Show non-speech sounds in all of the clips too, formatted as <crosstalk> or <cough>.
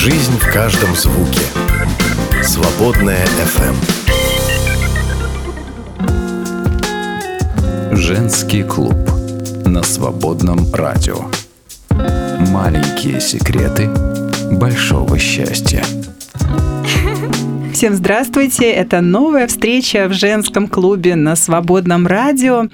Жизнь в каждом звуке. Свободная FM. Женский клуб на свободном радио. Маленькие секреты большого счастья. Всем здравствуйте! Это новая встреча в женском клубе на свободном радио.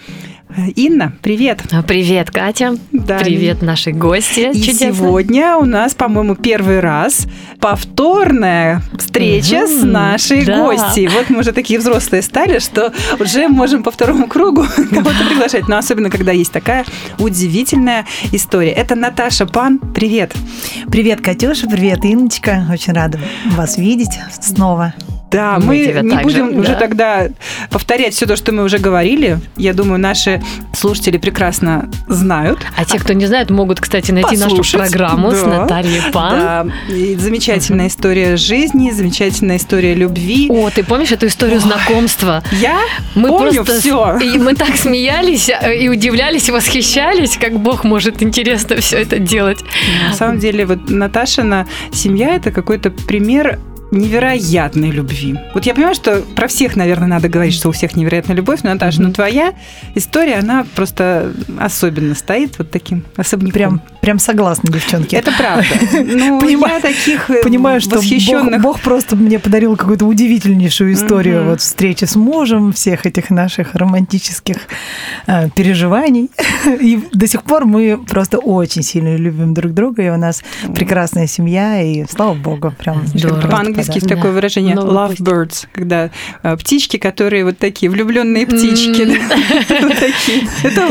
Инна, привет. А, привет, Катя. Да. Привет, наши гости. И Чудесно. сегодня у нас, по-моему, первый раз повторная встреча угу, с нашей да. гостьей. Вот мы уже такие взрослые стали, что уже можем по второму кругу <laughs> кого-то приглашать. Но особенно, когда есть такая удивительная история. Это Наташа Пан. Привет. Привет, Катюша. Привет, Инночка. Очень рада вас видеть снова. Да, мы, мы не будем же, уже да. тогда повторять все то, что мы уже говорили. Я думаю, наши слушатели прекрасно знают. А те, кто не знает, могут, кстати, найти Послушать. нашу программу да. с Натальей Пан. Да. И замечательная история жизни, замечательная история любви. О, ты помнишь эту историю Ой. знакомства? Я мы помню просто, все. И мы так смеялись э, и удивлялись, и восхищались, как Бог может интересно все это делать. На самом деле, вот Наташина семья – это какой-то пример невероятной любви. Вот я понимаю, что про всех, наверное, надо говорить, что у всех невероятная любовь, но, Наташа, mm-hmm. ну твоя история, она просто особенно стоит вот таким особняком. Прям, прям согласна, девчонки. Это правда. <laughs> Ну, понимаю, я таких э, понимаю, что восхищенных... Бог, Бог просто мне подарил какую-то удивительнейшую историю mm-hmm. вот встречи с мужем, всех этих наших романтических э, переживаний. <laughs> И до сих пор мы просто очень сильно любим друг друга, и у нас прекрасная семья, и слава Богу, прям Здорово по-английски есть такое выражение love birds, когда а, птички, которые вот такие влюбленные птички. Это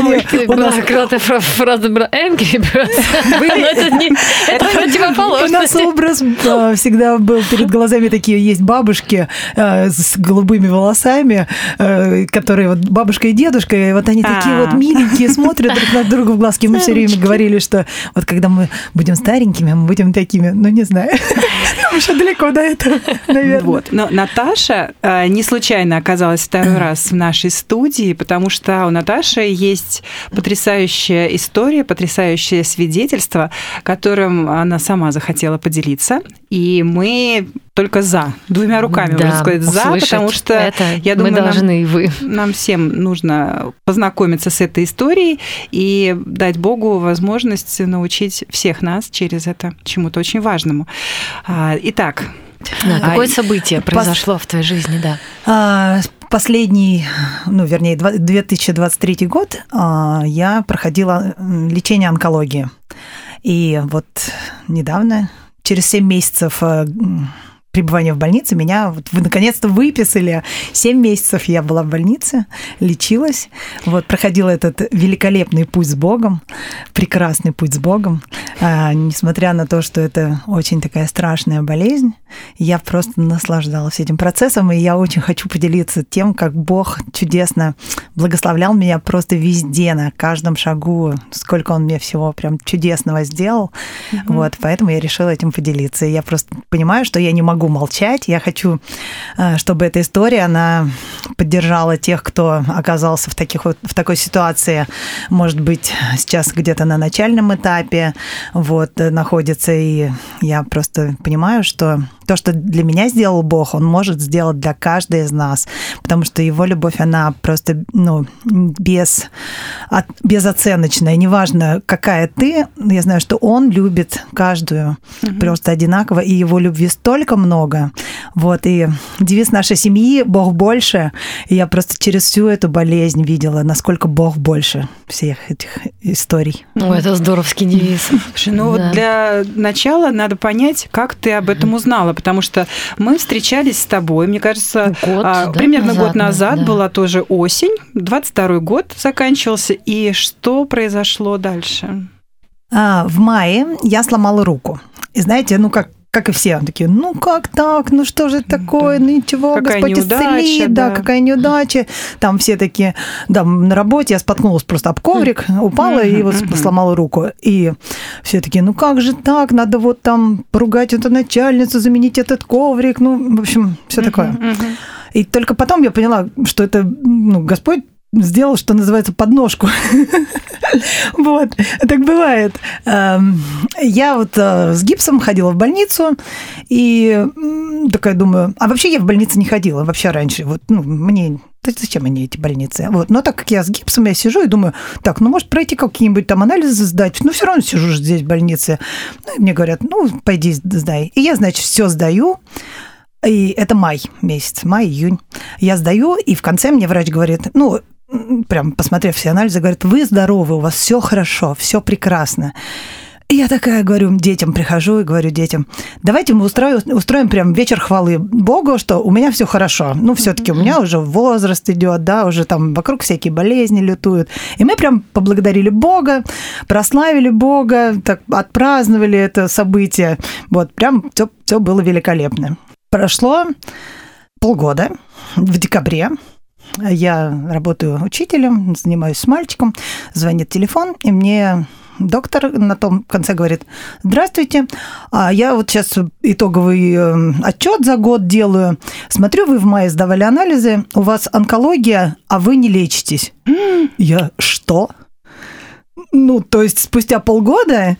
У нас когда-то фраза была angry birds. <laughs> Это противоположно. У нас образ а, всегда был перед глазами такие, есть бабушки а, с голубыми волосами, которые вот бабушка и дедушка, и вот они такие вот миленькие, смотрят друг на друга в глазки. Мы все время говорили, что вот когда мы будем старенькими, мы будем такими, ну не знаю, <laughs> еще далеко до этого. это, <laughs> наверное. Вот. Но Наташа э, не случайно оказалась второй раз в нашей студии, потому что у Наташи есть потрясающая история, потрясающее свидетельство, которым она сама захотела поделиться. И мы только за, двумя руками, да, можно сказать, за, потому что это я думаю, мы должны нам, и вы. нам всем нужно познакомиться с этой историей и дать Богу возможность научить всех нас через это чему-то очень важному. А, итак, да, какое а, событие произошло пос... в твоей жизни, да? А, последний, ну, вернее, 2023 год а, я проходила лечение онкологии. И вот недавно, через 7 месяцев а, пребывания в больнице меня вот вы наконец-то выписали. Семь месяцев я была в больнице, лечилась, вот проходила этот великолепный путь с Богом, прекрасный путь с Богом. А, несмотря на то, что это очень такая страшная болезнь, я просто наслаждалась этим процессом, и я очень хочу поделиться тем, как Бог чудесно благословлял меня просто везде, на каждом шагу, сколько Он мне всего прям чудесного сделал. Mm-hmm. Вот, поэтому я решила этим поделиться. И я просто понимаю, что я не могу могу молчать. Я хочу, э, чтобы эта история, она поддержала тех, кто оказался в, таких вот, в такой ситуации, может быть, сейчас где-то на начальном этапе, вот, э, находится, и я просто понимаю, что то, что для меня сделал Бог, Он может сделать для каждой из нас, потому что Его любовь, она просто, ну, без, от, безоценочная, неважно, какая ты, я знаю, что Он любит каждую угу. просто одинаково, и Его любви столько много, вот, и девиз нашей семьи «Бог больше», и я просто через всю эту болезнь видела, насколько Бог больше всех этих историй. О, это здоровский девиз. Слушай, ну да. вот для начала надо понять, как ты об этом узнала, потому что мы встречались с тобой, мне кажется, год, а, да, примерно назад, год назад да. была тоже осень, 22 год заканчивался, и что произошло дальше? А, в мае я сломала руку. И знаете, ну как как и все, такие, ну как так, ну что же такое, да. ну ничего, какая Господь исцели, да. да, какая неудача. Там все такие, да, на работе я споткнулась просто об коврик, упала и вот сломала руку. И все такие, ну как же так, надо вот там поругать эту начальницу, заменить этот коврик, ну, в общем, все такое. И только потом я поняла, что это ну, Господь сделал, что называется, подножку. <laughs> Вот, так бывает. Эм, я вот э, с гипсом ходила в больницу, и такая думаю, а вообще я в больнице не ходила, вообще раньше. Вот, ну, мне зачем они эти больницы? Вот. Но так как я с гипсом, я сижу и думаю, так, ну, может, пройти какие-нибудь там анализы сдать, ну, все равно сижу здесь в больнице. Ну, мне говорят, ну, пойди сдай. И я, значит, все сдаю, и это май месяц, май, июнь. Я сдаю, и в конце мне врач говорит, ну, прям посмотрев все анализы, говорит, вы здоровы, у вас все хорошо, все прекрасно. И я такая говорю детям, прихожу и говорю детям, давайте мы устроим, устроим прям вечер хвалы Богу, что у меня все хорошо. Ну, все-таки у меня уже возраст идет, да, уже там вокруг всякие болезни лютуют. И мы прям поблагодарили Бога, прославили Бога, так отпраздновали это событие. Вот, прям все, все было великолепно. Прошло полгода, в декабре, я работаю учителем, занимаюсь с мальчиком, звонит телефон, и мне доктор на том конце говорит, здравствуйте, а я вот сейчас итоговый э, отчет за год делаю. Смотрю, вы в мае сдавали анализы, у вас онкология, а вы не лечитесь. Я что? Ну, то есть спустя полгода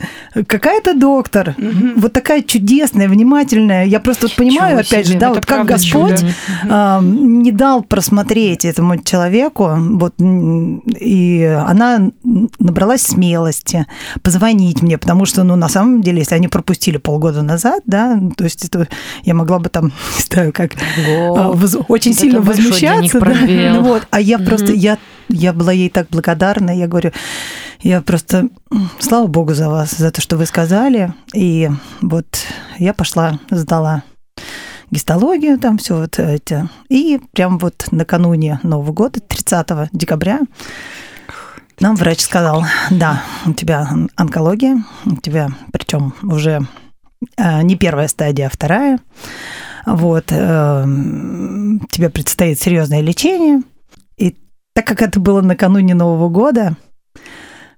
какая-то доктор, угу. вот такая чудесная, внимательная. Я просто вот понимаю, Чего опять себе, же, да, вот как Господь чудо. не дал просмотреть этому человеку, вот, и она набралась смелости позвонить мне, потому что, ну, на самом деле, если они пропустили полгода назад, да, то есть это, я могла бы там, <laughs> не знаю, как О, воз, очень сильно возмущаться, да, ну, вот, а я угу. просто, я, я была ей так благодарна, я говорю, я просто, слава богу за вас, за то, что вы сказали. И вот я пошла, сдала гистологию, там все вот это. И прям вот накануне Нового года, 30 декабря, нам врач сказал, да, у тебя онкология, у тебя причем уже э, не первая стадия, а вторая. Вот, э, тебе предстоит серьезное лечение. И так как это было накануне Нового года,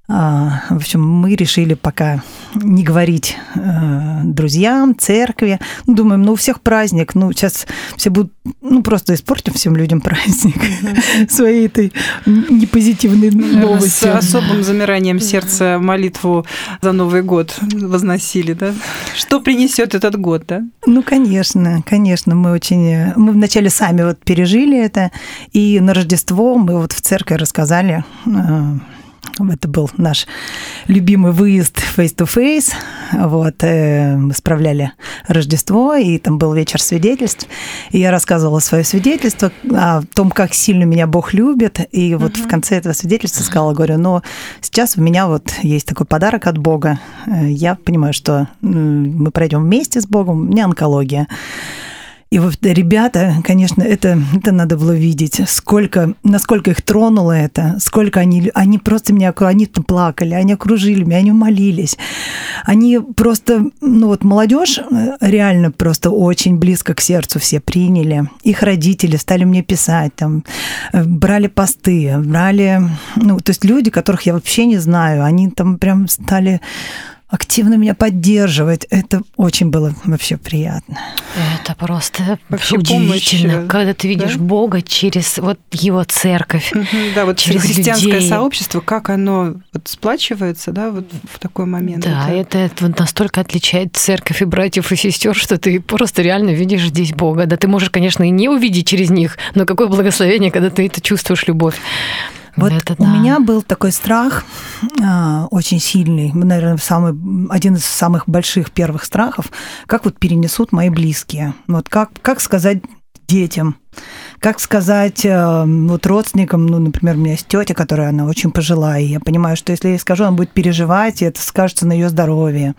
в общем, мы решили пока не говорить э, друзьям, церкви. Ну, думаем, ну, у всех праздник, ну, сейчас все будут, ну, просто испортим всем людям праздник своей этой непозитивной новостью. С особым замиранием сердца молитву за Новый год возносили, да? Что принесет этот год, да? Ну, конечно, конечно, мы очень... Мы вначале сами вот пережили это, и на Рождество мы вот в церкви рассказали э, это был наш любимый выезд face-to-face. Вот, э, мы справляли Рождество, и там был вечер свидетельств. И я рассказывала свое свидетельство о том, как сильно меня Бог любит. И вот uh-huh. в конце этого свидетельства сказала, говорю, но сейчас у меня вот есть такой подарок от Бога. Э, я понимаю, что мы пройдем вместе с Богом, у меня онкология. И вот ребята, конечно, это, это надо было видеть, сколько, насколько их тронуло это, сколько они, они просто меня, они плакали, они окружили меня, они молились. Они просто, ну вот молодежь э, реально просто очень близко к сердцу все приняли. Их родители стали мне писать, там, э, брали посты, брали, ну, то есть люди, которых я вообще не знаю, они там прям стали активно меня поддерживать. Это очень было вообще приятно. Это просто вообще удивительно, помощь, когда ты видишь да? Бога через вот его церковь. Да, вот через христианское людей. сообщество, как оно вот сплачивается, да, вот в такой момент. Да, это, это вот настолько отличает церковь и братьев и сестер, что ты просто реально видишь здесь Бога. Да, ты можешь, конечно, и не увидеть через них, но какое благословение, когда ты это чувствуешь любовь. Вот это, у да. меня был такой страх а, очень сильный, наверное, самый, один из самых больших первых страхов, как вот перенесут мои близкие. Вот как, как сказать детям, как сказать э, вот родственникам, ну, например, у меня есть тетя, которая она очень пожилая, и я понимаю, что если я скажу, она будет переживать, и это скажется на ее здоровье.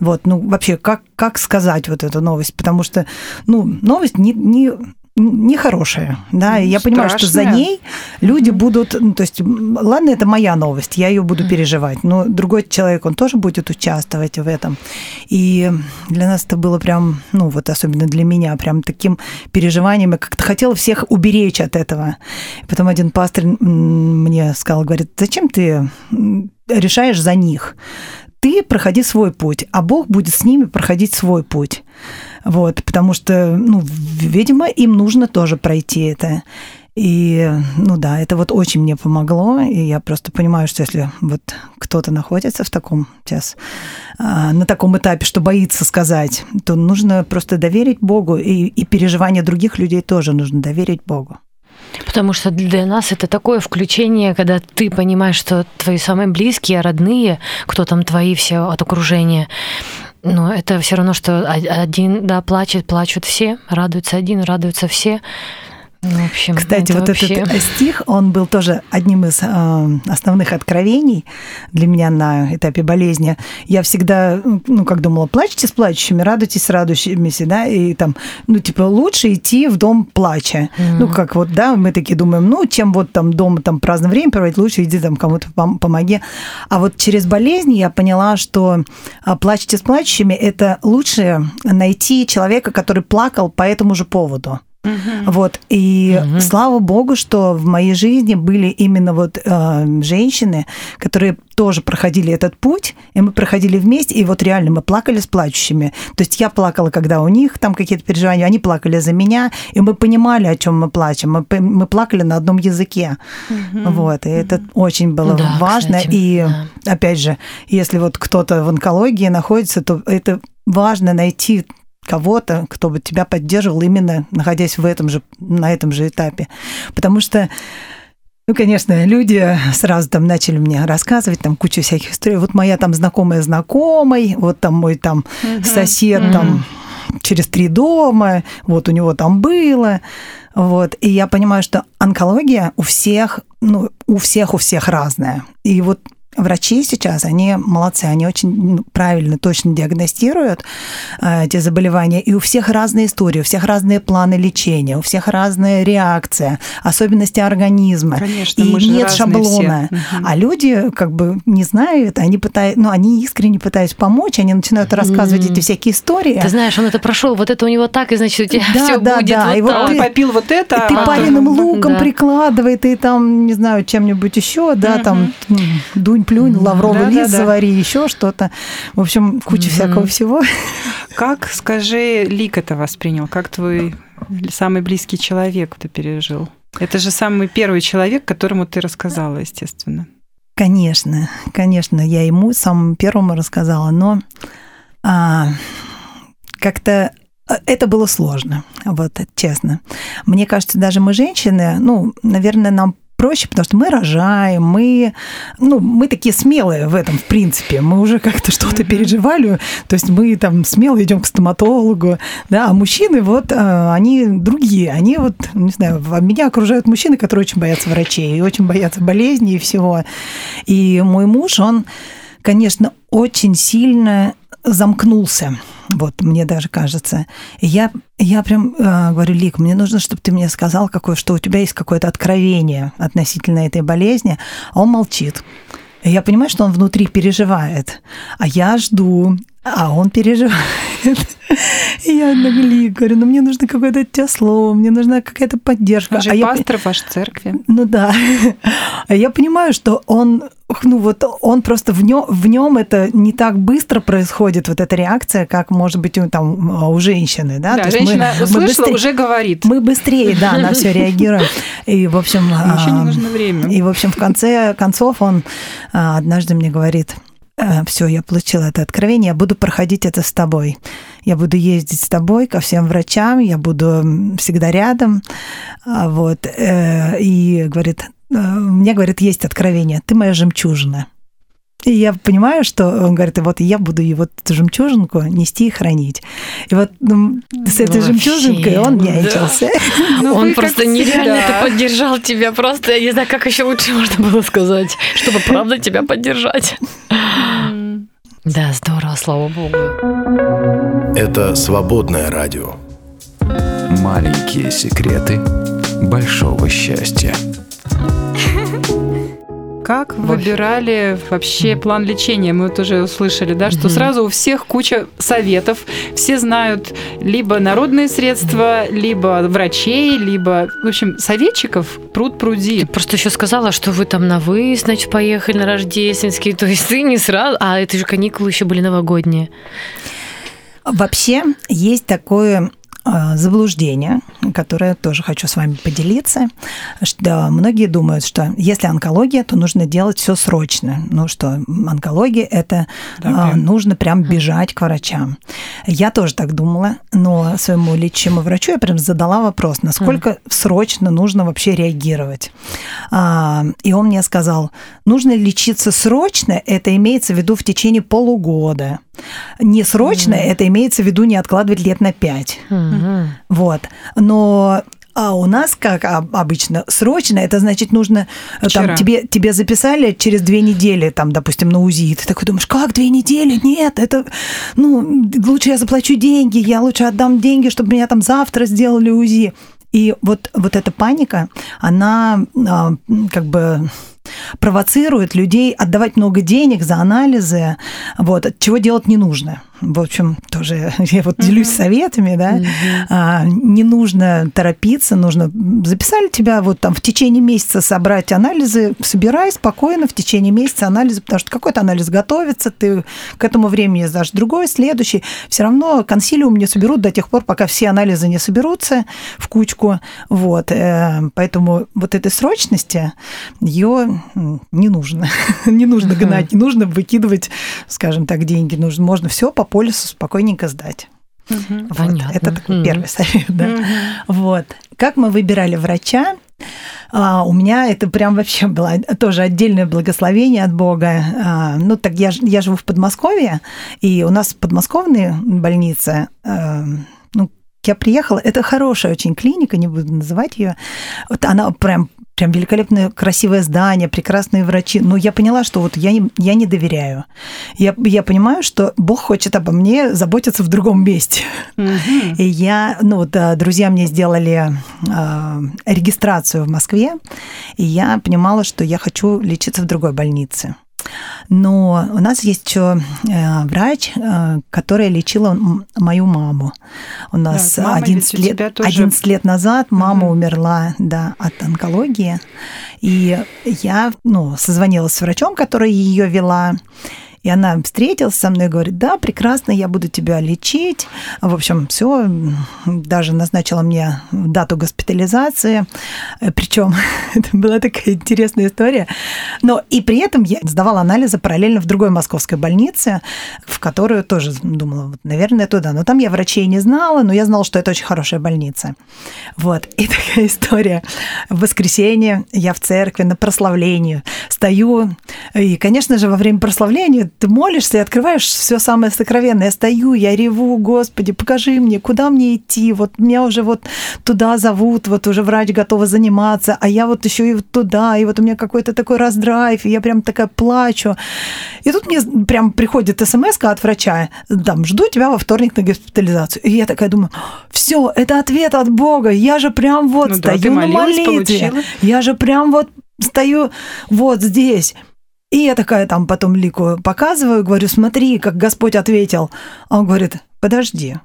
Вот, ну, вообще, как, как сказать вот эту новость? Потому что, ну, новость не, не нехорошая, да, и я Страшная. понимаю, что за ней люди будут, ну, то есть, ладно, это моя новость, я ее буду переживать, но другой человек, он тоже будет участвовать в этом, и для нас это было прям, ну, вот особенно для меня, прям таким переживанием, я как-то хотела всех уберечь от этого. Потом один пастор мне сказал, говорит, зачем ты решаешь за них? Ты проходи свой путь, а Бог будет с ними проходить свой путь. Вот, потому что, ну, видимо, им нужно тоже пройти это. И, ну да, это вот очень мне помогло, и я просто понимаю, что если вот кто-то находится в таком сейчас, а, на таком этапе, что боится сказать, то нужно просто доверить Богу, и, и переживания других людей тоже нужно доверить Богу. Потому что для нас это такое включение, когда ты понимаешь, что твои самые близкие, родные, кто там твои все от окружения, но это все равно, что один, да, плачет, плачут все, радуются один, радуются все. Ну, в общем, Кстати, вот вообще... этот стих, он был тоже одним из э, основных откровений для меня на этапе болезни. Я всегда, ну, как думала, плачьте с плачущими, радуйтесь с радующимися, да, и там, ну, типа, лучше идти в дом плача. Mm-hmm. Ну, как вот, да, мы такие думаем, ну, чем вот там дома там праздное время проводить, лучше иди там кому-то пом- помоги. А вот через болезнь я поняла, что а, плачьте с плачущими – это лучше найти человека, который плакал по этому же поводу. Угу. Вот. И угу. слава богу, что в моей жизни были именно вот э, женщины, которые тоже проходили этот путь, и мы проходили вместе, и вот реально мы плакали с плачущими. То есть я плакала, когда у них там какие-то переживания, они плакали за меня, и мы понимали, о чем мы плачем. Мы, мы плакали на одном языке. Угу. Вот. И это очень было да, важно. Кстати, и да. опять же, если вот кто-то в онкологии находится, то это важно найти кого-то, кто бы тебя поддерживал именно находясь в этом же, на этом же этапе. Потому что ну, конечно, люди сразу там начали мне рассказывать там кучу всяких историй. Вот моя там знакомая знакомой, вот там мой там угу. сосед угу. там через три дома, вот у него там было. Вот. И я понимаю, что онкология у всех, ну, у всех, у всех разная. И вот Врачи сейчас, они молодцы, они очень ну, правильно, точно диагностируют э, эти заболевания. И у всех разные истории, у всех разные планы лечения, у всех разная реакция, особенности организма. Конечно, и мы нет шаблона. Все. А люди как бы не знают, они пытаются, ну, они искренне пытаются помочь, они начинают рассказывать эти всякие истории. Ты знаешь, он это прошел, вот это у него так, и значит, у тебя да, все да, будет да. вот и так. Вот ты попил вот это. И ты а пареным луком да. прикладывай, и там, не знаю, чем-нибудь еще, да, угу. там дунь плюнь, лавровый да, лист да, да. завари, еще что-то. В общем, куча mm-hmm. всякого всего. <laughs> Как, скажи, Лик это воспринял? Как твой самый близкий человек это пережил? Это же самый первый человек, которому ты рассказала, естественно. Конечно, конечно, я ему самому первому рассказала, но а, как-то а, это было сложно, вот честно. Мне кажется, даже мы женщины, ну, наверное, нам проще, потому что мы рожаем, мы, ну, мы такие смелые в этом, в принципе. Мы уже как-то что-то переживали, то есть мы там смело идем к стоматологу, да, а мужчины вот, а, они другие, они вот, не знаю, меня окружают мужчины, которые очень боятся врачей и очень боятся болезней и всего. И мой муж, он, конечно, очень сильно замкнулся. Вот, мне даже кажется. Я, я прям э, говорю, Лик, мне нужно, чтобы ты мне сказал, какое, что у тебя есть какое-то откровение относительно этой болезни. А он молчит. Я понимаю, что он внутри переживает. А я жду, а он переживает. <laughs> И я нагли говорю, ну мне нужно какое-то от тебя слово, мне нужна какая-то поддержка. Он же а пастор я... вашей церкви. Ну да. А я понимаю, что он ну вот он просто в нем, в нем это не так быстро происходит, вот эта реакция, как может быть у, там, у женщины, да? Да, женщина мы, услышала, мы быстрее, уже говорит. Мы быстрее, да, на все <laughs> реагируем. И, в общем... Еще не нужно время. И, в общем, в конце концов он а, однажды мне говорит, «Э, все, я получила это откровение, я буду проходить это с тобой. Я буду ездить с тобой ко всем врачам, я буду всегда рядом. А, вот. Э, и говорит, «Э, мне, говорит, есть откровение, ты моя жемчужина. И я понимаю, что он говорит, вот я буду его эту жемчужинку нести и хранить. И вот ну, с этой Вообще, жемчужинкой он нянчился. Да. <laughs> Ну, он просто нереально это поддержал тебя. Просто я не знаю, как еще лучше можно было сказать, чтобы правда тебя поддержать. Да, здорово, слава богу. Это свободное радио. Маленькие секреты большого счастья. Как выбирали вообще план лечения? Мы вот уже услышали, да, что сразу у всех куча советов. Все знают либо народные средства, либо врачей, либо, в общем, советчиков пруд пруди. Ты просто еще сказала, что вы там на выезд, значит, поехали на рождественский, <laughs> то есть ты не сразу, а это же каникулы еще были новогодние. Вообще есть такое заблуждение, которое тоже хочу с вами поделиться. Что многие думают, что если онкология, то нужно делать все срочно. Ну что, онкология это Да, а, прям. нужно прям бежать к врачам. Я тоже так думала, но своему лечащему врачу я прям задала вопрос, насколько срочно нужно вообще реагировать. А, И он мне сказал, нужно лечиться срочно, это имеется в виду в течение полугода. Не срочно, это имеется в виду не откладывать лет на пять. Мгм. Вот. Но а у нас, как об- обычно, срочно, это значит нужно, э, Вчера. там, тебе, тебе записали через две недели, там, допустим, на УЗИ, ты такой думаешь, как две недели? Нет, это, ну, лучше я заплачу деньги, я лучше отдам деньги, чтобы меня там завтра сделали УЗИ. И вот, вот эта паника, она а, как бы провоцирует людей отдавать много денег за анализы, вот, чего делать не нужно. В общем, тоже <laughs> я вот делюсь советами, да, а, не нужно торопиться, нужно записали тебя вот там в течение месяца собрать анализы, собирай спокойно в течение месяца анализы, потому что какой-то анализ готовится, ты к этому времени сдашь другой, следующий, все равно консилиум не соберут до тех пор, пока все анализы не соберутся в кучку, вот, э, поэтому вот этой срочности ее не нужно, <laughs> не нужно гнать, не нужно выкидывать, скажем так, деньги, нужно, можно все по полису спокойненько сдать. Вот, Понятно. это такой Мгм. первый совет, да. Вот. Как мы выбирали врача? А, у меня это прям вообще было тоже отдельное благословение от Бога. А, ну, так я, я живу в Подмосковье, и у нас подмосковные больницы, а, ну, я приехала, это хорошая очень клиника, не буду называть ее. Вот она прям прям великолепное, красивое здание, прекрасные врачи. Но я поняла, что вот я не, я не доверяю. Я, я понимаю, что Бог хочет обо мне заботиться в другом месте. Мгм. И я, ну вот, э, друзья мне сделали э, регистрацию в Москве, и я понимала, что я хочу лечиться в другой больнице. Но у нас есть еще э, врач, э, которая лечила мою маму. У нас Да, мама 11, ведь у лет, тоже- 11 лет назад мама Мгм. умерла да, от онкологии. И я ну, созвонилась с врачом, которая ее вела. И она встретилась со мной и говорит, да, прекрасно, я буду тебя лечить. В общем, все, даже назначила мне дату госпитализации. Причем <laughs> это была такая интересная история. Но и при этом я сдавала анализы параллельно в другой московской больнице, в которую тоже думала, вот, наверное, туда. Но там я врачей не знала, но я знала, что это очень хорошая больница. Вот. И <laughs> такая история. В воскресенье я в церкви на прославлении стою. И, конечно же, во время прославления ты молишься и открываешь все самое сокровенное. Я стою, я реву, Господи, покажи мне, куда мне идти. Вот меня уже вот туда зовут, вот уже врач готова заниматься, а я вот еще и вот туда, и вот у меня какой-то такой раздрайв, и я прям такая плачу. И тут мне прям приходит смс от врача, там, жду тебя во вторник на госпитализацию. И я такая думаю, все, это ответ от Бога, я же прям вот Ну да, стою ты на молитве, получила. я же прям вот стою вот здесь. И я такая там потом Лику показываю, говорю, смотри, как Господь ответил. А он говорит, подожди,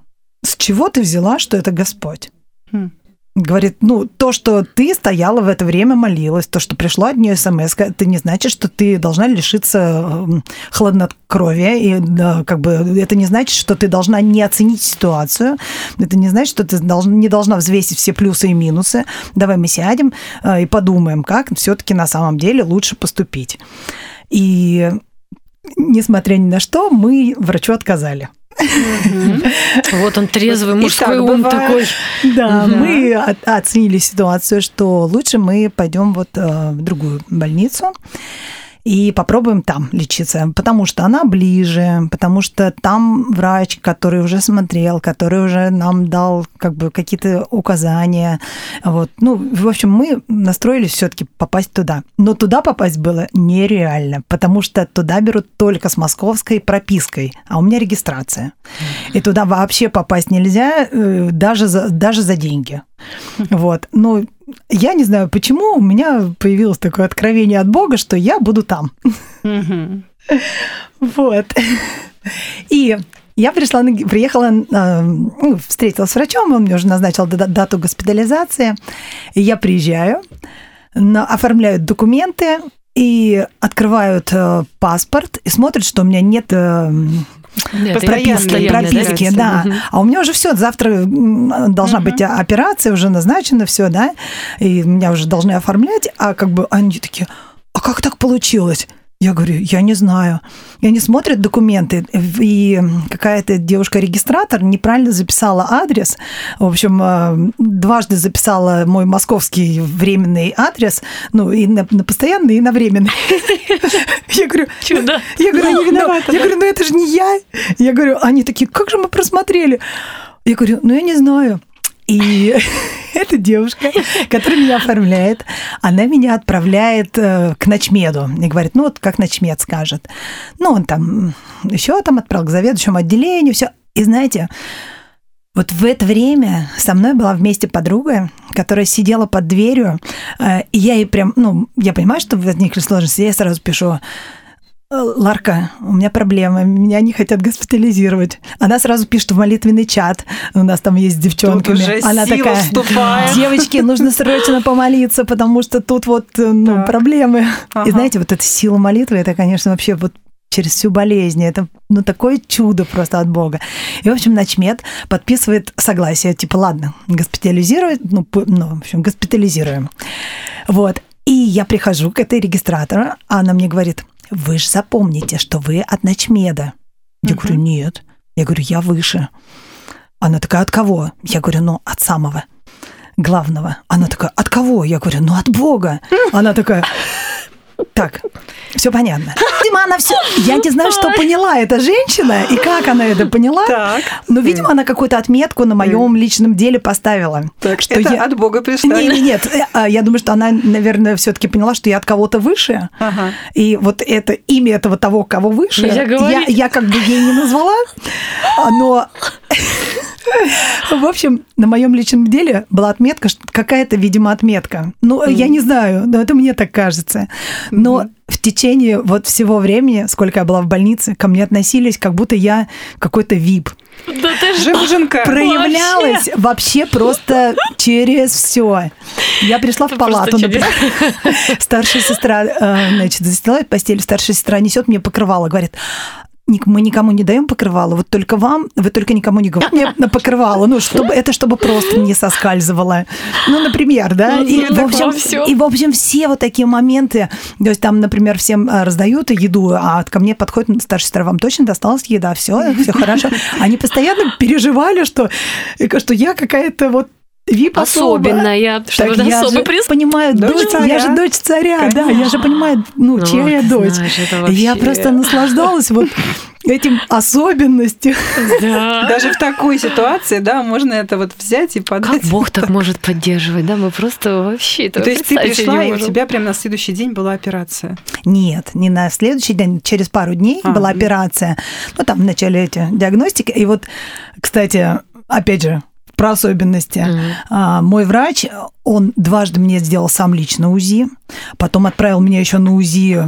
с чего ты взяла, что это Господь? Хм. Говорит, ну, то, что ты стояла в это время, молилась, то, что пришла от нее смс, это не значит, что ты должна лишиться эм, хладнокровия, и да, как бы это не значит, что ты должна не оценить ситуацию, это не значит, что ты должна, не должна взвесить все плюсы и минусы. Давай мы сядем э, и подумаем, как все-таки на самом деле лучше поступить. И несмотря ни на что, мы врачу отказали. Вот он трезвый мужской ум такой. Да, мы оценили ситуацию, что лучше мы пойдем вот э, в другую больницу и попробуем там лечиться, потому что она ближе, потому что там врач, который уже смотрел, который уже нам дал как бы какие-то указания. Вот. Ну, в общем, мы настроились все-таки попасть туда. Но туда попасть было нереально, потому что туда берут только с московской пропиской, а у меня регистрация. И туда вообще попасть нельзя э, даже за, даже за деньги. <laughs> Вот. Ну, я не знаю, почему у меня появилось такое откровение от Бога, что я буду там. Вот. И я пришла, приехала, э, ну, встретилась с врачом, он мне уже назначил да- дату госпитализации. И я приезжаю, оформляют документы и открывают э, паспорт и смотрят, что у меня нет Постоянные, прописки, прописки, да. Мгм. А у меня уже все, завтра должна быть а- операция, уже назначена, все, да, и меня уже должны оформлять, а как бы они такие, а как так получилось? Я говорю, я не знаю. И они смотрят документы, и какая-то девушка-регистратор неправильно записала адрес. В общем, э, дважды записала мой московский временный адрес, ну, и на, на постоянный, и на временный. Я говорю, Чудо. я говорю, не виновата. Я говорю, ну это же не я. Я говорю, они такие, как же мы просмотрели? Я говорю, ну я не знаю. И <laughs> эта девушка, которая меня оформляет, она меня отправляет э, к ночмеду. И говорит, ну вот как ночмед скажет. Ну он там еще там отправил к заведующему отделению, все. И знаете, вот в это время со мной была вместе подруга, которая сидела под дверью, э, и я ей прям, ну, я понимаю, что возникли сложности, я сразу пишу, «Э, Ларка, у меня проблема, меня не хотят госпитализировать. Она сразу пишет в молитвенный чат, у нас там есть с девчонками. уже Она сила такая, вступает. девочки, нужно срочно помолиться, потому что тут вот э, ну, Так. проблемы. И Ага. знаете, вот эта сила молитвы, это, конечно, вообще вот через всю болезнь. Это ну, такое чудо просто от Бога. И, в общем, начмед подписывает согласие, типа, ладно, госпитализировать, ну, ну, в общем, госпитализируем. Вот. И я прихожу к этой регистратору, а она мне говорит, вы же запомните, что вы от ночмеда. Я говорю, нет. Я говорю, я выше. Она такая, от кого? Я говорю, ну, от самого главного. Она такая, от кого? Я говорю, ну, от Бога. <laughs> Она такая, так, все понятно. Видимо, она все... Я не знаю, что поняла эта женщина и как она это поняла. Так. Но, видимо, она какую-то отметку на моем личном деле поставила. Так, что это я... от Бога пришло. Не, не, нет, э, а, я думаю, что она, наверное, все-таки поняла, что я от кого-то выше. Ага. И вот это имя этого того, кого выше, я, говорить. я как бы ей не назвала, но в общем, на моем личном деле была отметка, что какая-то, видимо, отметка. Ну, я не знаю, но это мне так кажется. Но в течение вот всего времени, сколько я была в больнице, ко мне относились, как будто я какой-то вип. Да ты ж- Жемчужинка. Проявлялась вообще просто через все. Я пришла в Это просто палату, например, старшая сестра, э, значит, застилает постель, старшая сестра несет мне покрывало, говорит, «Ник- мы никому не даем покрывало, вот только вам, вы только никому не говорите <laughs> на покрывало, ну, чтобы это чтобы просто не соскальзывало. Ну, например, да. И, Ну, в общем, всём. и, в общем, все вот такие моменты, то есть там, например, всем а, раздают еду, а ко мне подходит старшая сестра, вам точно досталась еда, все, все хорошо. <laughs> Они постоянно переживали, что, что я какая-то вот вип Особенная, что так я особый же приз. понимаю, Дочь дочь, царя. я же дочь царя, да, я же понимаю, ну, Ну, чья я дочь. знаешь, это Я просто наслаждалась вот этим особенностью. Да. Даже в такой ситуации, да, можно это вот взять и подать. Как Бог так может поддерживать, да? Мы просто вообще этого То есть ты пришла, и у тебя прям на следующий день была операция. Нет, не на следующий день, через пару дней А. была операция. Ну, там в начале эти диагностики. И вот, кстати, опять же, про особенности. А, мой врач, он дважды мне сделал сам лично УЗИ, потом отправил меня еще на УЗИ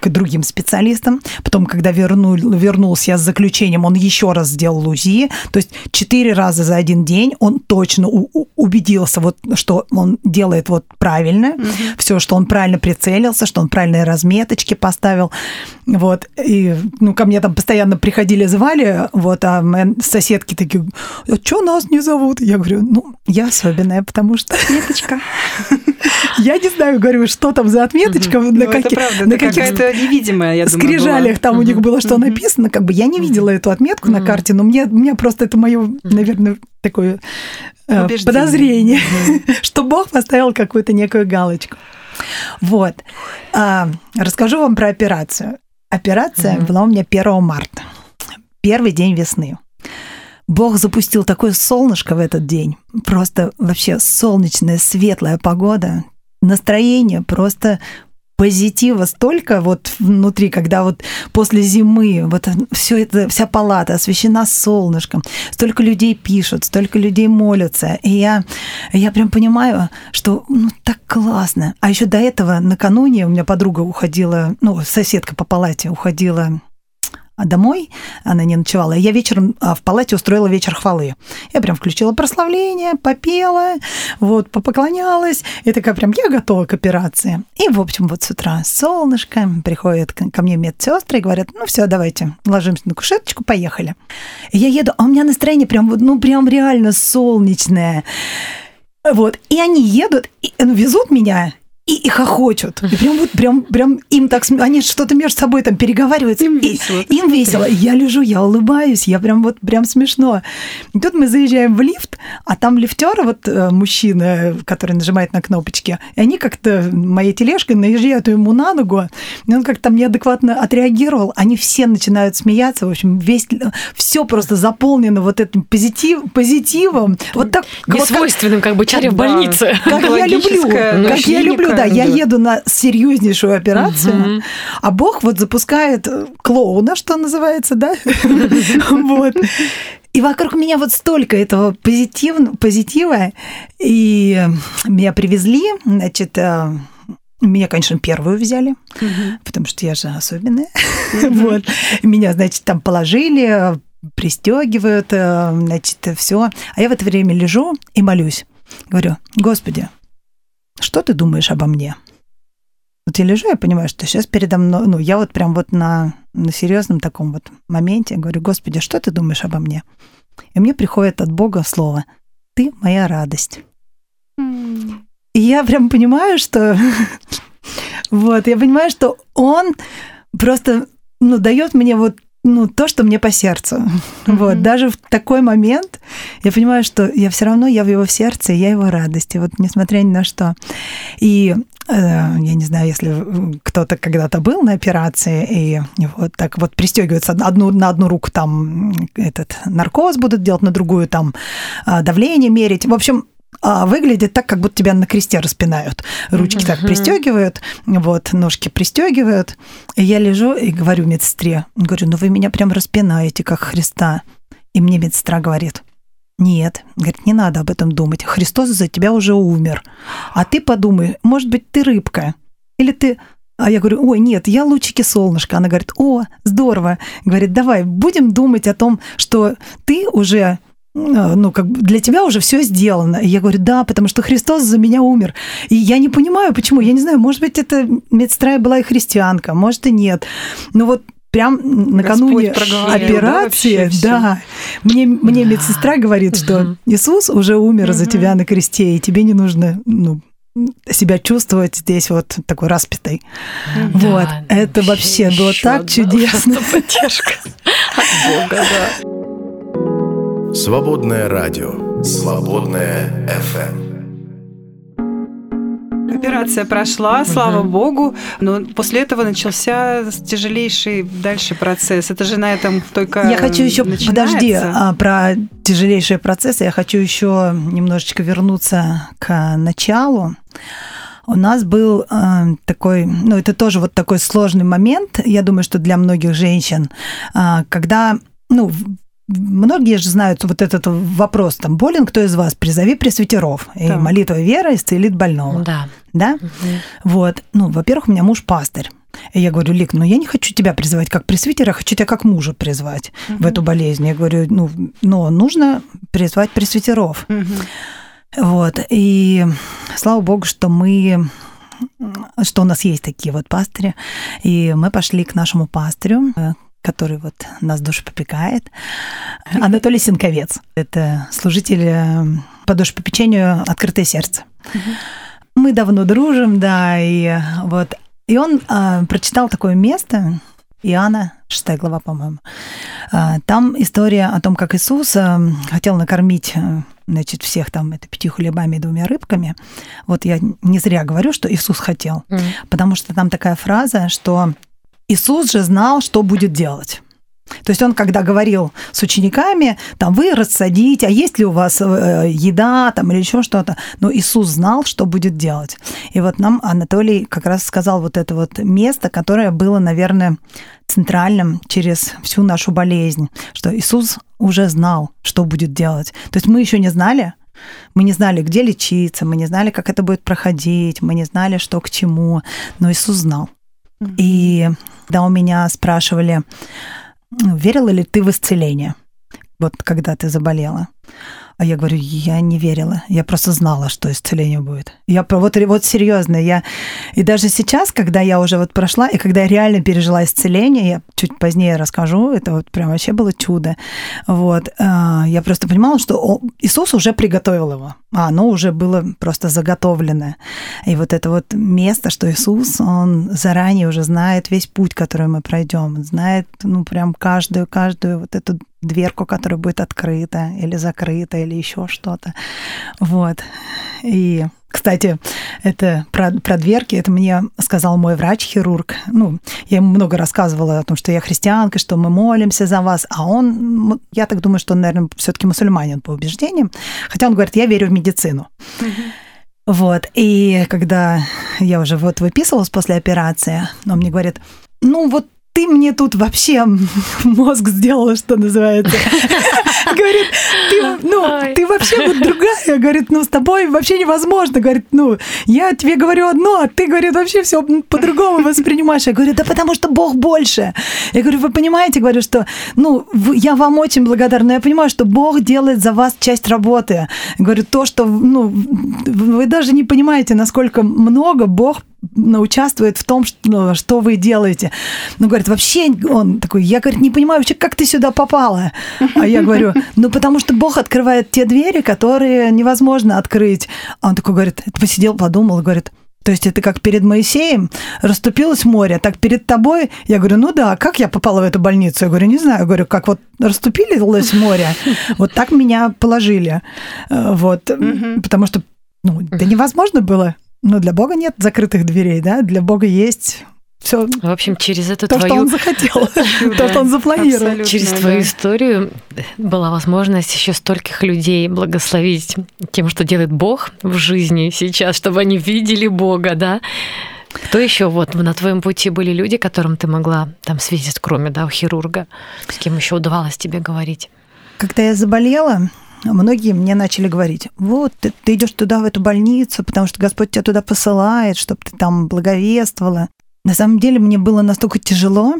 к другим специалистам, потом, когда верну, вернулся я с заключением, он еще раз сделал УЗИ, то есть четыре раза за один день он точно убедился, вот, что он делает вот правильно, все, что он правильно прицелился, что он правильные разметочки поставил, вот, и, ну, ко мне там постоянно приходили, звали, вот, а соседки такие, а что нас не зовут? Я говорю, ну, я особенная, потому что Отметочка. я не знаю, говорю, что там за отметочка, на, Ну, это каких- правда, на каких невидимая, я думаю, скрижалях была. там у них было, что написано, как бы я не видела эту отметку на карте, но мне, у меня просто это мое, наверное, такое э, Убеждение. подозрение, что Бог поставил какую-то некую галочку. Вот. А, расскажу вам про операцию. Операция была у меня 1 марта. Первый день весны. Бог запустил такое солнышко в этот день. Просто вообще солнечная, светлая погода. Настроение просто позитива столько вот внутри, когда вот после зимы вот все это, вся палата освещена солнышком, столько людей пишут, столько людей молятся, и я, я прям понимаю, что ну, так классно. А еще до этого накануне у меня подруга уходила, ну, соседка по палате уходила домой, она не ночевала. Я вечером а, в палате устроила вечер хвалы. Я прям включила прославление, попела, вот, попоклонялась, и такая прям, я готова к операции. И, в общем, вот с утра солнышко, приходят ко мне медсестры и говорят, ну все, давайте, ложимся на кушеточку, поехали. И я еду, а у меня настроение прям, ну прям реально солнечное. Вот, и они едут, и, ну, везут меня, и, и хохочут. И прям вот прям, прям им так см... они что-то между собой там переговариваются. Им и, весело. Им весело. Я лежу, я улыбаюсь, я прям вот прям смешно. И тут мы заезжаем в лифт, а там лифтер, вот э, мужчина, который нажимает на кнопочки, и они как-то моей тележкой наезжают ему на ногу, и он как-то неадекватно отреагировал. Они все начинают смеяться. В общем, весь все просто заполнено вот этим позитив, позитивом. Вот так. вот как- Несвойственным, как бы чаре в больнице. как я люблю, как я люблю, да, я еду на серьезнейшую операцию, а Бог вот запускает э, клоуна, что называется, да, <laughs> вот. И вокруг меня вот столько этого позитив, позитива, и меня привезли, значит, э, меня, конечно, первую взяли, потому что я же особенная. <laughs> Вот. Меня, значит, там положили, пристегивают, э, значит, все. А я в это время лежу и молюсь. Говорю, Господи, что ты думаешь обо мне? Вот я лежу, я понимаю, что сейчас передо мной, ну, я вот прям вот на, на серьезном таком вот моменте говорю, Господи, что ты думаешь обо мне? И мне приходит от Бога слово, ты моя радость. И я прям понимаю, что <laughs> вот, я понимаю, что он просто, ну, дает мне вот ну, то, что мне по сердцу. <laughs> Вот, даже в такой момент я понимаю, что я все равно, я в его сердце, я его радости, вот несмотря ни на что. И э, я не знаю, если кто-то когда-то был на операции, и вот так вот пристегиваются одну, на одну руку там этот наркоз будут делать, на другую там а, давление мерить. В общем, а, выглядит так, как будто тебя на кресте распинают. Ручки так пристегивают, вот, ножки пристегивают. И я лежу и говорю медсестре, говорю, ну вы меня прям распинаете, как Христа. И мне медсестра говорит, нет, говорит, не надо об этом думать. Христос за тебя уже умер. А ты подумай, может быть, ты рыбка. Или ты а я говорю, ой, нет, я лучики солнышка. Она говорит, о, здорово. Говорит, давай, будем думать о том, что ты уже ну, как бы для тебя уже все сделано. И я говорю, да, потому что Христос за меня умер. И я не понимаю, почему. Я не знаю, может быть, это медсестра была и христианка, может и нет. Но вот прям накануне операции, да, вообще да, мне, мне медсестра говорит, что Иисус уже умер за тебя на кресте, и тебе не нужно ну, себя чувствовать здесь вот такой распятой. Вот, Да, это вообще было ещё так чудесно. поддержка от Бога, да. Свободное радио. Свободное FM. Операция прошла, слава богу, но после этого начался тяжелейший дальше процесс. Это же на этом только Я хочу еще, начинается. подожди, а, про тяжелейшие процессы, я хочу еще немножечко вернуться к началу. У нас был э, такой, ну это тоже вот такой сложный момент, я думаю, что для многих женщин, а, когда, ну, Многие же знают вот этот вопрос, там, болен кто из вас, призови пресвитеров, и Да. молитва веры исцелит больного. Да. Да? Мгм. Вот. Ну, во-первых, у меня муж пастырь. И я говорю, Лик, ну я не хочу тебя призывать как пресвитера, я хочу тебя как мужа призвать в эту болезнь. Я говорю, ну, но нужно призвать пресвитеров. Мгм. Вот. И слава богу, что мы что у нас есть такие вот пастыри. И мы пошли к нашему пастырю, который вот нас душепопекает. <laughs> Анатолий Сенковец. Это служитель э, по душепопечению «Открытое сердце». Мы давно дружим, да, и э, вот. И он а, прочитал такое место, Иоанна, 6 глава, по-моему. А, Там история о том, как Иисус а, хотел накормить значит, всех там это пятью хлебами и двумя рыбками. Вот я не зря говорю, что Иисус хотел, Мгм. потому что там такая фраза, что Иисус же знал, что будет делать. То есть он, когда говорил с учениками, там, вы рассадите, а есть ли у вас э, еда там, или еще что-то, но Иисус знал, что будет делать. И вот нам Анатолий как раз сказал вот это вот место, которое было, наверное, центральным через всю нашу болезнь, что Иисус уже знал, что будет делать. То есть мы еще не знали, мы не знали, где лечиться, мы не знали, как это будет проходить, мы не знали, что к чему, но Иисус знал. И когда у меня спрашивали, верила ли ты в исцеление? Вот когда ты заболела. А я говорю, я не верила. Я просто знала, что исцеление будет. Я вот, вот серьезно, я и даже сейчас, когда я уже вот прошла, и когда я реально пережила исцеление, я чуть позднее расскажу, это вот прям вообще было чудо. Вот, а, я просто понимала, что Иисус уже приготовил его, а оно уже было просто заготовлено. И вот это вот место, что Иисус, он заранее уже знает весь путь, который мы пройдем, знает, ну, прям каждую, каждую вот эту дверку, которая будет открыта или закрыта, или еще что-то. Вот. И кстати, это про, про дверки, это мне сказал мой врач-хирург. Ну, я ему много рассказывала о том, что я христианка, что мы молимся за вас, а он, я так думаю, что он, наверное, все-таки мусульманин по убеждениям, хотя он говорит, я верю в медицину. Вот, и когда я уже вот выписывалась после операции, он мне говорит, ну вот ты мне тут вообще <laughs> мозг сделала, что называется. <laughs> Говорит, ты, ну, ты вообще вот другая. Говорит, ну, с тобой вообще невозможно. Говорит, ну, я тебе говорю одно, а ты, говорит, вообще все по-другому воспринимаешь. Я говорю, да потому что Бог больше. Я говорю, вы понимаете, говорю, что, ну, я вам очень благодарна. Я понимаю, что Бог делает за вас часть работы. Я говорю, то, что, ну, вы даже не понимаете, насколько много Бог участвует в том, что, ну, что вы делаете. Ну, говорит, вообще он такой, я, говорит, не понимаю вообще, как ты сюда попала. А я говорю, ну, потому что Бог открывает те двери, которые невозможно открыть. А он такой говорит, посидел, подумал, говорит, то есть это как перед Моисеем расступилось море, так перед тобой. Я говорю, ну да, как я попала в эту больницу? Я говорю, не знаю. Я говорю, как вот расступилось море, вот так меня положили. Э, вот, потому что ну, да невозможно было но для Бога нет закрытых дверей, да? Для Бога есть все. В общем, через эту то, твою... что он захотел, <laughs> то, что он запланировал. Через твою историю была возможность еще стольких людей благословить тем, что делает Бог в жизни сейчас, чтобы они видели Бога, да? Кто еще вот на твоем пути были люди, которым ты могла там светить, кроме да, хирурга? С кем еще удавалось тебе говорить? Когда я заболела, многие мне начали говорить, вот, ты, ты идешь туда, в эту больницу, потому что Господь тебя туда посылает, чтобы ты там благовествовала. На самом деле мне было настолько тяжело,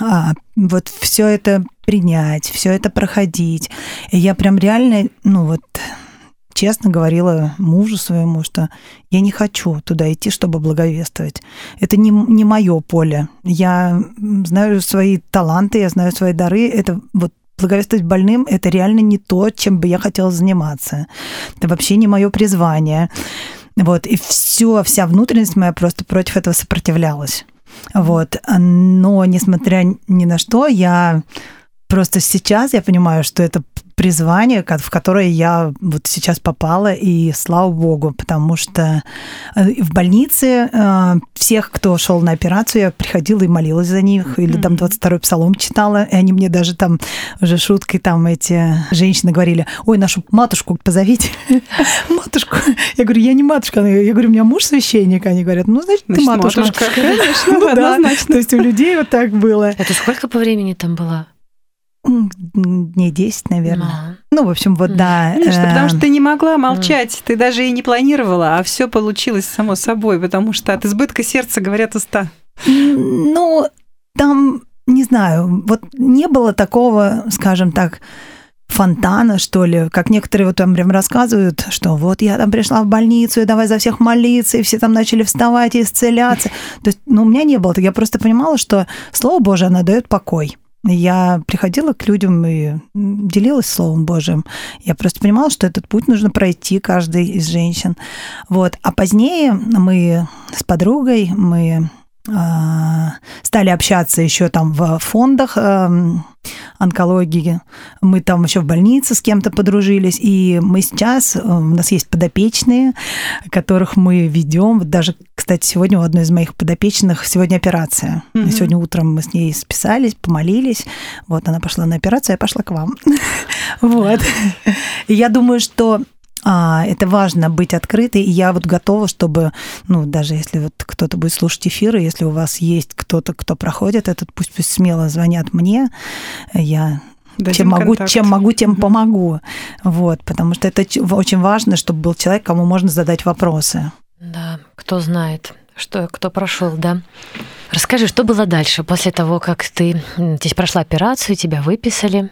а, вот все это принять, все это проходить. И я прям реально, ну вот, честно говорила мужу своему, что я не хочу туда идти, чтобы благовествовать. Это не, не мое поле. Я знаю свои таланты, я знаю свои дары. Это вот благовествовать больным – это реально не то, чем бы я хотела заниматься. Это вообще не мое призвание. Вот, и все, вся внутренность моя просто против этого сопротивлялась. Вот. Но, несмотря ни на что, я просто сейчас я понимаю, что это призвание, в которое я вот сейчас попала, и слава богу, потому что э, в больнице э, всех, кто шел на операцию, я приходила и молилась за них, или там 22-й псалом читала, и они мне даже там уже шуткой там эти женщины говорили, ой, нашу матушку позовите, <laughs> матушку. Я говорю, я не матушка, я говорю, у меня муж священник, они говорят, ну, значит, ты матушка. <laughs> Конечно, ну да, то есть у людей вот так было. Это сколько по времени там было? Дней 10, наверное. Но. Ну, в общем, вот да. Конечно, э... потому что ты не могла молчать, ты даже и не планировала, а все получилось само собой, потому что от избытка сердца говорят уста. Ну, там, не знаю, вот не было такого, скажем так, фонтана, что ли, как некоторые вот там прям рассказывают, что вот я там пришла в больницу, и давай за всех молиться, и все там начали вставать и исцеляться. То есть, ну, у меня не было, я просто понимала, что Слово Божие, оно дает покой. Я приходила к людям и делилась Словом Божьим. Я просто понимала, что этот путь нужно пройти каждой из женщин. Вот. А позднее мы с подругой, мы а, стали общаться еще там в фондах эм, онкологии. Мы там еще в больнице с кем-то подружились. И мы сейчас, э, у нас есть подопечные, которых мы ведем. Даже, кстати, сегодня у одной из моих подопечных сегодня операция. Mm-hmm. Сегодня утром мы с ней списались, помолились. Вот она пошла на операцию, я пошла к вам. <laughs> Вот. Я думаю, что а, это важно быть открытой, и я вот готова, чтобы, ну, даже если вот кто-то будет слушать эфиры, если у вас есть кто-то, кто проходит этот, пусть пусть смело звонят мне, я Дадим чем могу, чем могу, тем помогу. Вот, потому что это очень важно, чтобы был человек, кому можно задать вопросы. Да, кто знает, что кто прошел, да. Расскажи, что было дальше после того, как ты здесь прошла операцию, тебя выписали?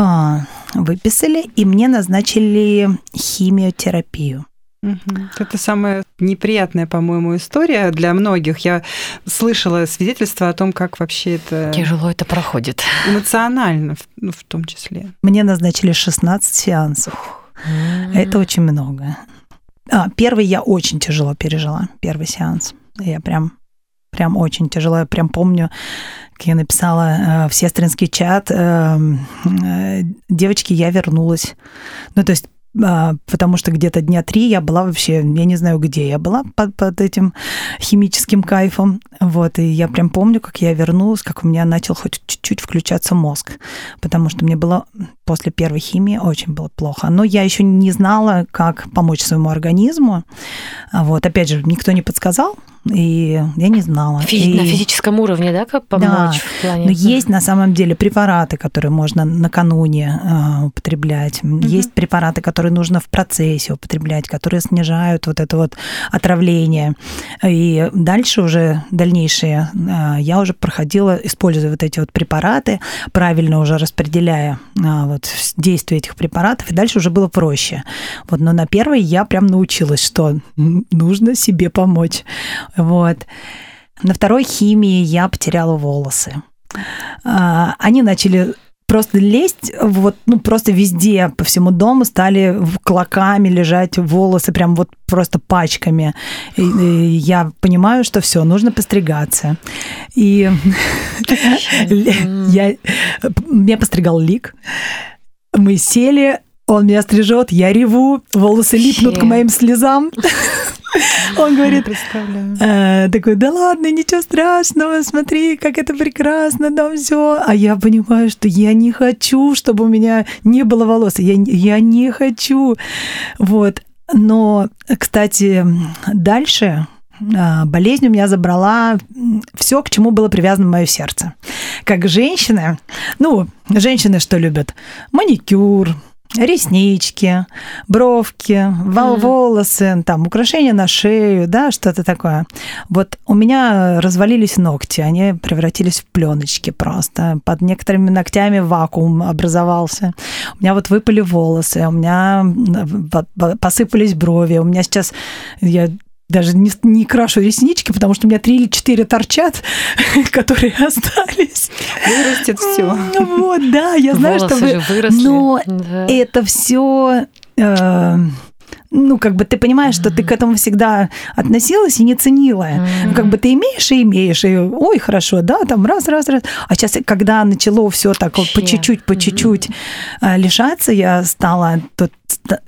А, выписали, и мне назначили химиотерапию. Это самая неприятная, по-моему, история для многих. Я слышала свидетельства о том, как вообще это... Тяжело это проходит. Эмоционально, ну, в том числе. Мне назначили 16 сеансов. Это очень много. А, первый я очень тяжело пережила, первый сеанс. Я прям, прям очень тяжело. Я прям помню, как я написала э, в сестринский чат, э, э, девочки, я вернулась. Ну, то есть а, потому что где-то дня три я была вообще, я не знаю, где я была под, под этим химическим кайфом. Вот, и я прям помню, как я вернулась, как у меня начал хоть чуть-чуть включаться мозг, потому что мне было после первой химии очень было плохо. Но я еще не знала, как помочь своему организму. Вот, опять же, никто не подсказал, и я не знала. Физи- и... На физическом уровне, да, как помочь да. в плане? Но есть на самом деле препараты, которые можно накануне э, употреблять. Угу. Есть препараты, которые нужно в процессе употреблять, которые снижают вот это вот отравление. И дальше уже дальнейшие э, я уже проходила, используя вот эти вот препараты, правильно уже распределяя э, вот действие этих препаратов, и дальше уже было проще. Вот, но на первой я прям научилась, что нужно себе помочь. Вот. На второй химии я потеряла волосы. А, они начали просто лезть, вот, ну, просто везде, по всему дому стали клоками лежать волосы, прям вот просто пачками. И, и я понимаю, что все, нужно постригаться. И <laughs> я, меня постригал Лик. Мы сели, он меня стрижет, я реву, волосы липнут к моим слезам. <laughs> Он говорит, э, такой, да ладно, ничего страшного, смотри, как это прекрасно, там все. А я понимаю, что я не хочу, чтобы у меня не было волос. Я, я не хочу. Вот. Но, кстати, дальше а, болезнь у меня забрала все, к чему было привязано мое сердце. Как женщины, ну, женщины что любят? Маникюр, реснички, бровки, mm. волосы, там, украшения на шею, да, что-то такое. Вот у меня развалились ногти, они превратились в пленочки просто. Под некоторыми ногтями вакуум образовался. У меня вот выпали волосы, у меня посыпались брови. У меня сейчас, я даже не, не крашу реснички, потому что у меня три или четыре торчат, <laughs> которые <laughs> остались. Вырастет все. Вот, да, я знаю, Волосы что вы... выросли. Но Да. это все ну, как бы ты понимаешь, что ты к этому всегда относилась и не ценила. Ну, как бы ты имеешь и имеешь, и ой, хорошо, да, там раз, раз, раз. А сейчас, когда начало все так вот по чуть-чуть, по чуть-чуть а, лишаться, я стала, тут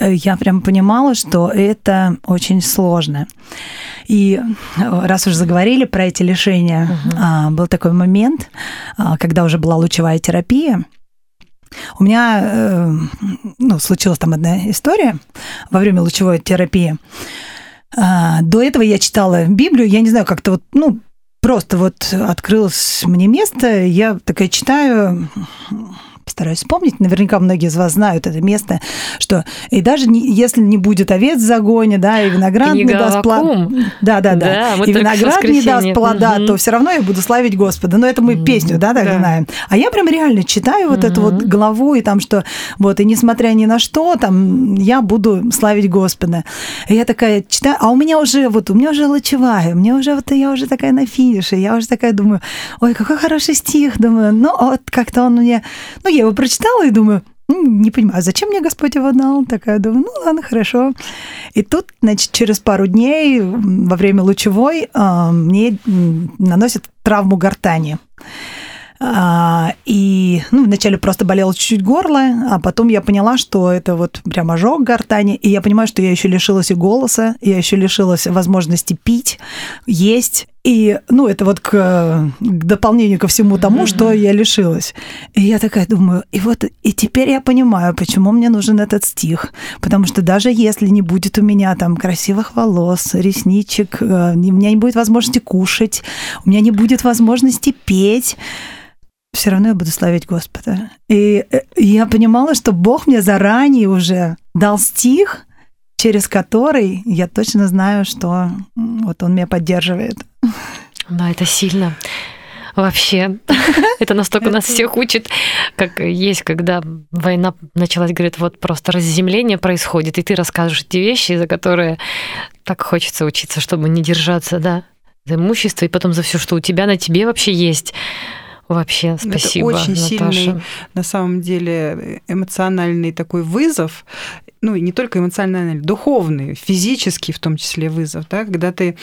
я прям понимала, что это очень сложно. И раз уж заговорили про эти лишения, uh был такой момент, а, когда уже была лучевая терапия, у меня э, ну, случилась там одна история во время лучевой терапии. А, до этого я читала Библию, я не знаю, как-то вот, ну, просто вот открылось мне место, я такая читаю, постараюсь вспомнить, наверняка многие из вас знают это место, что и даже не, если не будет овец в загоне, да, и виноград Книга не даст плода, да, да, да, Да, и виноград не даст плода, Мгм. то все равно я буду славить Господа. Но это мы песню, да, так Да. знаем. А я прям реально читаю вот эту вот главу, и там что, вот, и несмотря ни на что, там, я буду славить Господа. И я такая читаю, а у меня уже, вот, у меня уже лучевая, у меня уже, вот, я уже такая на финише, я уже такая думаю, ой, какой хороший стих, думаю, ну, вот, как-то он мне, ну, я его прочитала и думаю, «М, не понимаю, зачем мне Господь его дал? Такая думаю, ну ладно, хорошо. И тут, значит, через пару дней во время лучевой а, мне наносят травму гортани. А, И ну, вначале просто болело чуть-чуть горло, а потом я поняла, что это вот прям ожог гортани, и я понимаю, что я еще лишилась и голоса, я еще лишилась возможности пить, есть. И, ну, это вот к, к дополнению ко всему тому, что я лишилась. И я такая думаю, и вот, и теперь я понимаю, почему мне нужен этот стих. Потому что даже если не будет у меня там красивых волос, ресничек, э, у меня не будет возможности кушать, у меня не будет возможности петь, все равно я буду славить Господа. И э, я понимала, что Бог мне заранее уже дал стих, через который я точно знаю, что вот он меня поддерживает. Да, это сильно. Вообще, <laughs> это настолько нас всех учит, как есть, когда война началась, говорит, вот просто разземление происходит, и ты рассказываешь эти вещи, за которые так хочется учиться, чтобы не держаться, да, за имущество, и потом за все, что у тебя на тебе вообще есть. Вообще, спасибо. Это очень Наташа. сильный, на самом деле, эмоциональный такой вызов, ну и не только эмоциональный, духовный, физический в том числе вызов, да, когда ты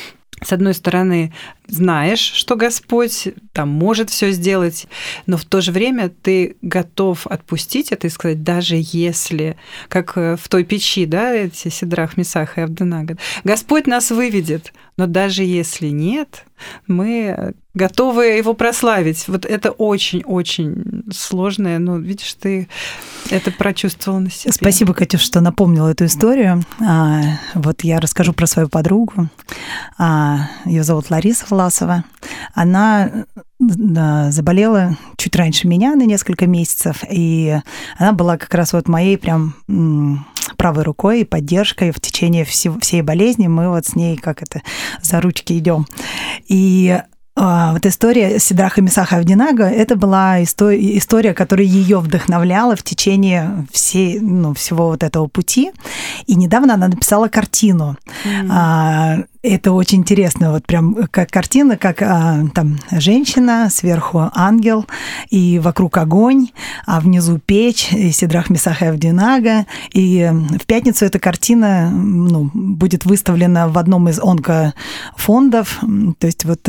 с одной стороны, знаешь, что Господь там может все сделать, но в то же время ты готов отпустить это и сказать, даже если, как в той печи, да, эти Сидрах, Месах и Авденага, Господь нас выведет, но даже если нет, мы готовы его прославить. Вот это очень-очень сложное, но видишь, ты это прочувствовала на себе. Спасибо, Катюш, что напомнила эту историю. А, вот я расскажу про свою подругу. А, Ее зовут Лариса Власова. Она заболела чуть раньше меня на несколько месяцев, и она была как раз вот моей прям правой рукой и поддержкой в течение всей болезни. Мы вот с ней как это за ручки идем. И а, вот история Сидраха Мисаха Авдинага, это была история, история, которая ее вдохновляла в течение всей, ну, всего вот этого пути. И недавно она написала картину. Mm. Это очень интересно, вот прям как картина, как а, там женщина, сверху ангел, и вокруг огонь, а внизу печь, и Сидрах Мисаха Авдинага. И в пятницу эта картина ну, будет выставлена в одном из онкофондов, то есть вот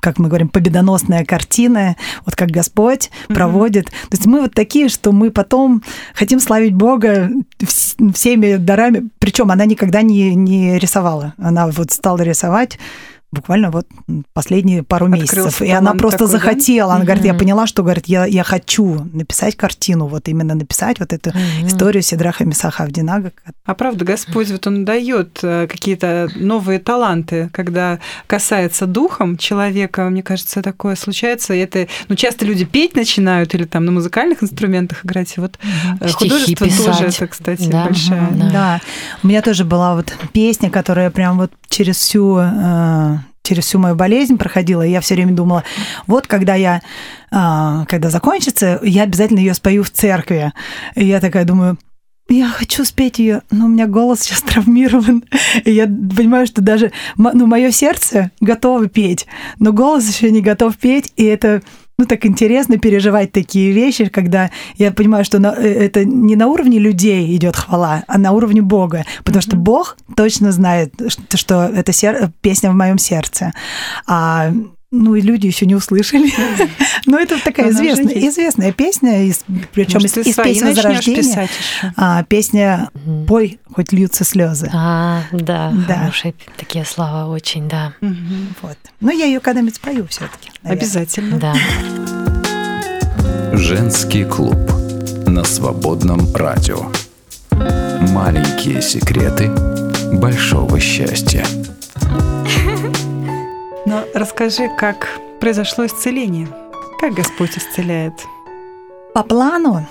как мы говорим, победоносная картина, вот как Господь mm-hmm. проводит. То есть мы вот такие, что мы потом хотим славить Бога всеми дарами. Причем она никогда не, не рисовала. Она вот стала рисовать буквально вот последние пару Открылся месяцев. И она просто такой, захотела. Да? Она mm-hmm. говорит, я поняла, что, говорит, я, я хочу написать картину, вот именно написать вот эту mm-hmm. историю Сидраха Мисаха Авдинага. А правда, Господь вот Он дает э, какие-то новые таланты, когда касается духом человека, мне кажется, такое случается. И это, ну, часто люди петь начинают или там на музыкальных инструментах играть. И вот mm-hmm. художество писать. тоже это, кстати, да, большая. Mm-hmm, да. да. У меня тоже была вот песня, которая прям вот через всю э, через всю мою болезнь проходила, и я все время думала, вот когда я, а, когда закончится, я обязательно ее спою в церкви. И я такая думаю, я хочу спеть ее, но у меня голос сейчас травмирован. <laughs> И я понимаю, что даже ну, мое сердце готово петь, но голос еще не готов петь, и это ну, так интересно переживать такие вещи, когда я понимаю, что на, э, это не на уровне людей идет хвала, а на уровне Бога, потому mm-hmm. что Бог точно знает, что, что это сер... песня в моем сердце. А ну и люди еще не услышали. Но это такая известная, известная песня, из, причем из, из песни Возрождения. А, песня «Пой, хоть льются слезы». А, да, да. хорошие такие слова очень, да. Угу. Вот. Но я ее когда-нибудь спою все-таки. Обязательно. Да. Женский клуб на свободном радио. Маленькие секреты большого счастья. Расскажи, как произошло исцеление? Как Господь исцеляет? По плану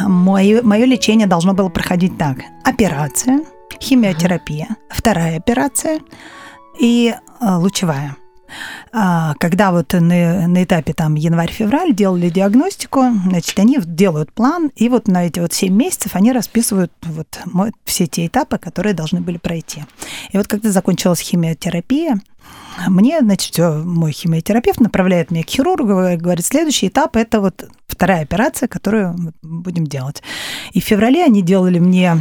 мое, мое лечение должно было проходить так. Операция, химиотерапия, вторая операция и э, лучевая. А, когда вот на, на этапе там январь-февраль делали диагностику, значит, они делают план, и вот на эти вот 7 месяцев они расписывают вот все те этапы, которые должны были пройти. И вот когда закончилась химиотерапия, мне, значит, мой химиотерапевт направляет меня к хирургу, говорит, следующий этап – это вот вторая операция, которую мы будем делать. И в феврале они делали мне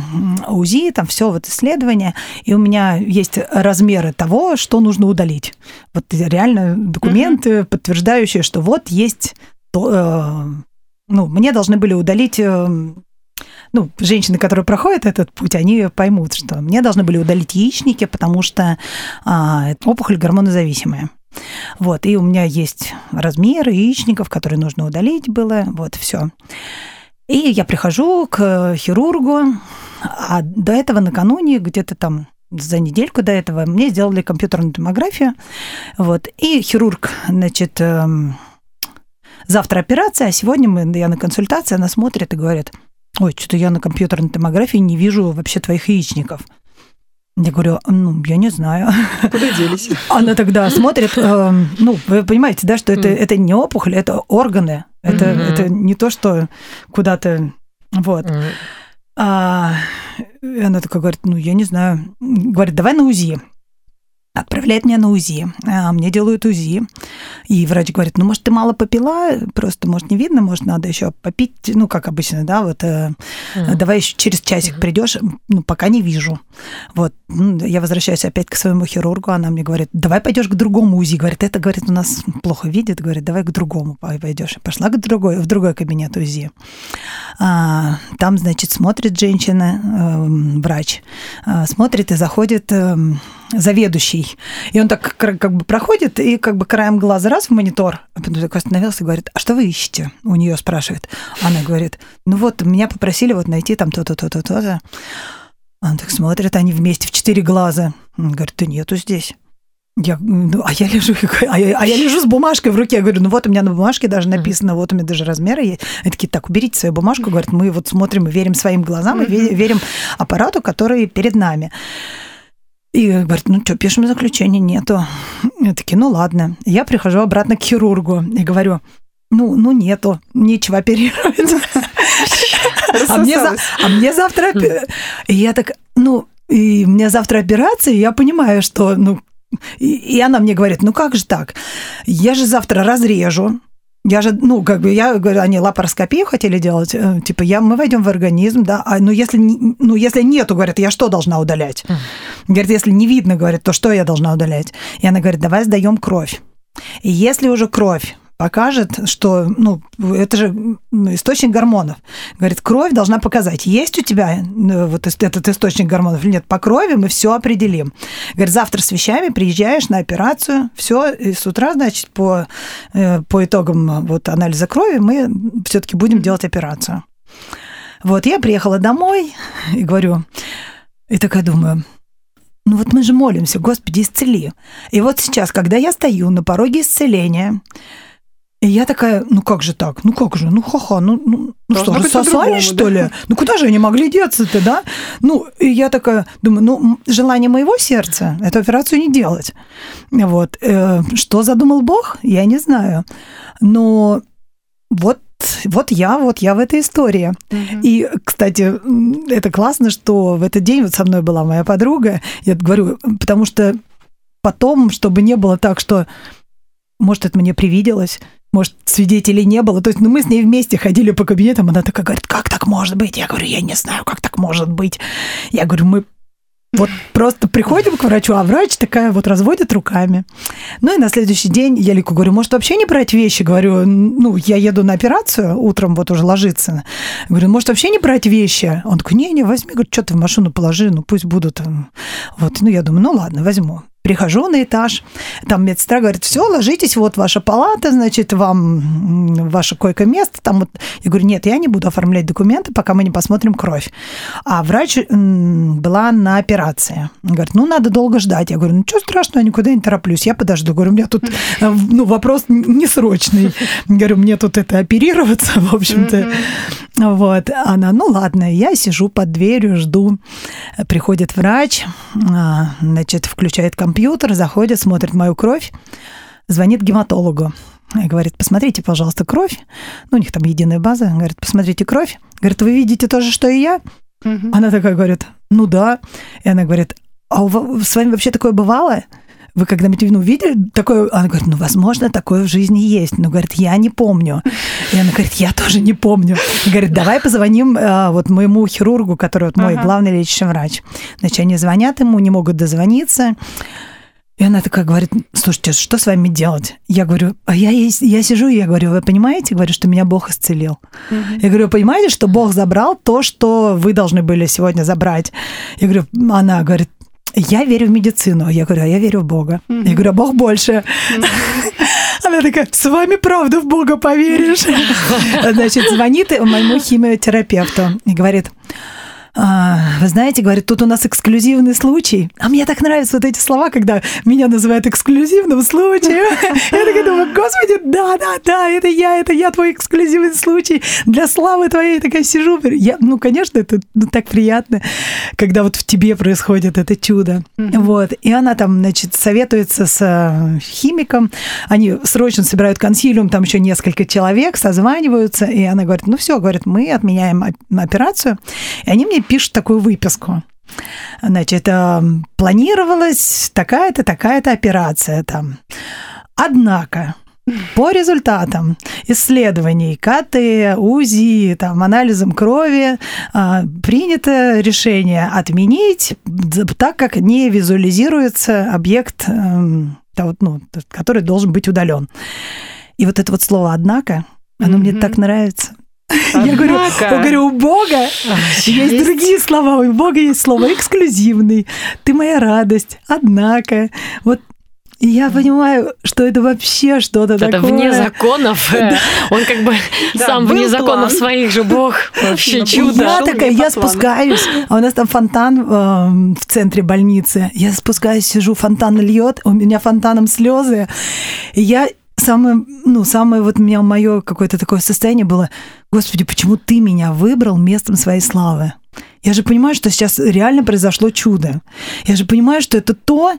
УЗИ, там все вот исследование, и у меня есть размеры того, что нужно удалить. Вот реально документы, mm-hmm. подтверждающие, что вот есть то, э, ну, мне должны были удалить э, ну, женщины, которые проходят этот путь, они поймут, что мне должны были удалить яичники, потому что а, опухоль гормонозависимая. Вот, и у меня есть размеры яичников, которые нужно удалить было, вот, все. И я прихожу к хирургу, а до этого накануне, где-то там за недельку до этого, мне сделали компьютерную томографию, вот, и хирург, значит, эм, завтра операция, а сегодня мы, я на консультации, она смотрит и говорит, ой, что-то я на компьютерной томографии не вижу вообще твоих яичников. Я говорю, ну, я не знаю. Куда делись? Она тогда смотрит, э, ну, вы понимаете, да, что это, Мгм. это не опухоль, это органы. Это, Мгм. это не то, что куда-то... Вот. М, А, она такая говорит, ну, я не знаю. Говорит, давай на УЗИ. Отправляет меня на УЗИ. А, мне делают УЗИ. И врач говорит, ну, может, ты мало попила, просто, может, не видно, может, надо еще попить, ну, как обычно, да, вот, э, Мгм. давай еще через часик придешь, ну, пока не вижу. Вот, Ну, я возвращаюсь опять к своему хирургу, она мне говорит, давай пойдешь к другому УЗИ. Говорит, это, говорит, у нас плохо видит, говорит, давай к другому пойдешь. Пошла к другой, в другой кабинет УЗИ. А, там, значит, смотрит женщина, эм, врач, а, смотрит и заходит эм, заведующий. И он так как бы проходит и как бы краем глаза раз в монитор, а потом такой остановился и говорит, а что вы ищете? У нее спрашивает. Она говорит, ну вот, меня попросили вот найти там то-то, то-то, то-то. Он так смотрит, они вместе в четыре глаза. Он говорит, да нету здесь. Я, ну, а я лежу, а я, а я лежу с бумажкой в руке. Я говорю, ну вот у меня на бумажке даже написано, вот у меня даже размеры есть. Они такие, так, уберите свою бумажку. Говорят, мы вот смотрим и верим своим глазам, и ве- верим аппарату, который перед нами. И говорит, ну что, пишем заключение, нету. Я такие, ну ладно. Я прихожу обратно к хирургу и говорю, ну, ну нету, нечего оперировать. <laughs> А мне, за- а мне завтра... И я так, ну, и мне завтра операция, и я понимаю, что, ну, и, и она мне говорит, ну как же так? Я же завтра разрежу. Я же, ну, как бы, я говорю, они лапароскопию хотели делать, э, типа, я, мы войдем в организм, да, а, ну, если, ну, если нету, говорят, я что должна удалять? Говорит, если не видно, говорит, то что я должна удалять? И она говорит, давай сдаем кровь. И если уже кровь покажет, что, ну, это же источник гормонов. Говорит, кровь должна показать, есть у тебя э, вот этот источник гормонов или нет. По крови мы все определим. Говорит, завтра с вещами приезжаешь на операцию, все, и с утра, значит, по, э, по итогам вот анализа крови мы все-таки будем делать операцию. Вот я приехала домой и говорю, и такая думаю, ну вот мы же молимся, Господи, исцели. И вот сейчас, когда я стою на пороге исцеления, и я такая, ну как же так? Ну как же? Ну ха-ха, ну, ну, ну что, рассосались, что да? ли? Ну куда же они могли деться-то, да? Ну, и я такая думаю, ну, желание моего сердца эту операцию не делать. Вот. Э, Что задумал Бог, я не знаю. Но вот, вот я, вот я в этой истории. И, кстати, это классно, что в этот день вот со мной была моя подруга. Я говорю, потому что потом, чтобы не было так, что, может, это мне привиделось, может, свидетелей не было. То есть, ну, мы с ней вместе ходили по кабинетам, она такая говорит, как так может быть? Я говорю, я не знаю, как так может быть. Я говорю, мы вот просто приходим к врачу, а врач такая вот разводит руками. Ну и на следующий день я Лику говорю, может, вообще не брать вещи? Говорю, ну, я еду на операцию, утром вот уже ложиться. Говорю, может, вообще не брать вещи? Он такой, не-не, возьми, говорит, что ты в машину положи, ну, пусть будут. Вот, ну, я думаю, ну, ладно, возьму. Прихожу на этаж, там медсестра говорит, все, ложитесь, вот ваша палата, значит, вам ваше койко-место. Там вот. Я говорю, нет, я не буду оформлять документы, пока мы не посмотрим кровь. А врач была на операции. Говорит, ну, надо долго ждать. Я говорю, ну, что страшного, я никуда не тороплюсь. Я подожду. Говорю, у меня тут э, ну, вопрос не срочный. Говорю, мне тут это оперироваться, в общем-то. Вот. Она, ну, ладно, я сижу под дверью, жду. Приходит врач, а, значит, включает компьютер, заходит, смотрит мою кровь, звонит гематологу. И говорит, посмотрите, пожалуйста, кровь. Ну, у них там единая база. Говорит, посмотрите кровь. Говорит, вы видите то же, что и я? Она такая говорит, ну да. И она говорит, а у ва- с вами вообще такое бывало? Вы когда-нибудь ну, видели такое? Она говорит, ну, возможно, такое в жизни есть. Но, говорит, я не помню. И она говорит, я тоже не помню. И говорит, давай позвоним а, вот моему хирургу, который вот мой Ага. главный лечащий врач. Значит, они звонят ему, не могут дозвониться. И она такая говорит, слушайте, что с вами делать? Я говорю, а я, я сижу, и я говорю, вы понимаете, говорю, что меня Бог исцелил. Я говорю, понимаете, что Бог забрал то, что вы должны были сегодня забрать? Я говорю, она говорит, я верю в медицину. Я говорю, а я верю в Бога. Я говорю, а Бог больше. Она такая, с вами правда в Бога поверишь? <laughs> Значит, звонит моему химиотерапевту и говорит, вы знаете, говорит, тут у нас эксклюзивный случай. А мне так нравятся вот эти слова, когда меня называют эксклюзивным случаем. <laughs> Я такая думаю, господи, да, да, да, это я, это я, твой эксклюзивный случай. Для славы твоей такая сижу. Я, ну, конечно, это ну, так приятно, когда вот в тебе происходит это чудо. Вот. И она там, значит, советуется с э, химиком. Они срочно собирают консилиум, там еще несколько человек, созваниваются. И она говорит, ну все, говорит, мы отменяем операцию. И они мне пишут такую выписку. Значит, планировалась такая-то, такая-то операция там. Однако, по результатам исследований КТ, УЗИ, там, анализом крови а, принято решение отменить, так как не визуализируется объект, эм, ну, который должен быть удален. И вот это вот слово «однако», оно mm-hmm. мне так нравится. Я говорю, я говорю, у Бога есть, другие слова, у Бога есть слово эксклюзивный, ты моя радость, однако. Вот и я понимаю, что это вообще что-то такое. Это вне законов. <laughs> Он как бы сам вне законов своих же Бог. <laughs> Вообще чудо. Я такая, я спускаюсь, а у нас там фонтан эм, в центре больницы. Я спускаюсь, сижу, фонтан льет, у меня фонтаном слезы. И я самое, ну, самое вот меня мое какое-то такое состояние было, Господи, почему ты меня выбрал местом своей славы? Я же понимаю, что сейчас реально произошло чудо. Я же понимаю, что это то,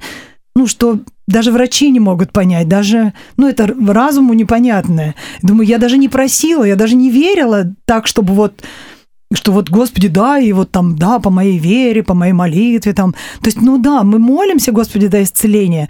ну, что даже врачи не могут понять, даже, ну, это разуму непонятное. Думаю, я даже не просила, я даже не верила так, чтобы вот что вот, Господи, да, и вот там, да, по моей вере, по моей молитве, там. То есть, ну да, мы молимся, Господи, да, исцеления.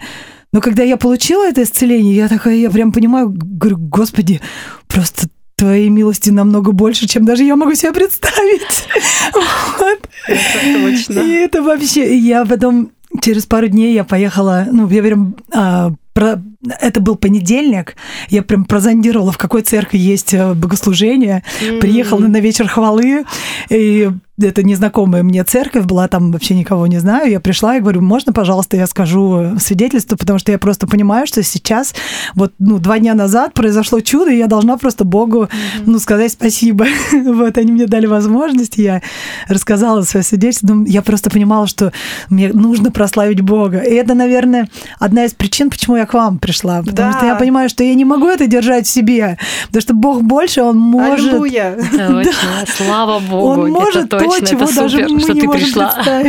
Но когда я получила это исцеление, я такая, я прям понимаю, говорю, Господи, просто твоей милости намного больше, чем даже я могу себе представить. <laughs> Вот. Это точно. И это вообще... Я потом через пару дней я поехала, ну, я прям а, про... это был понедельник, я прям прозондировала, в какой церкви есть э, богослужение, mm-hmm. приехала на вечер хвалы, и это незнакомая мне церковь была, там вообще никого не знаю. Я пришла и говорю, можно, пожалуйста, я скажу свидетельство, потому что я просто понимаю, что сейчас, вот ну, два дня назад произошло чудо, и я должна просто Богу, mm-hmm. ну, сказать спасибо. <laughs> вот, они мне дали возможность, я рассказала свое свидетельство. Ну, я просто понимала, что мне нужно прославить Бога. И это, наверное, одна из причин, почему я к вам пришла. Потому да. что я понимаю, что я не могу это держать в себе. Потому что Бог больше, Он может... Аллилуйя! Точно, <laughs> слава Богу. Он может то, чего даже мы что не ты пришла.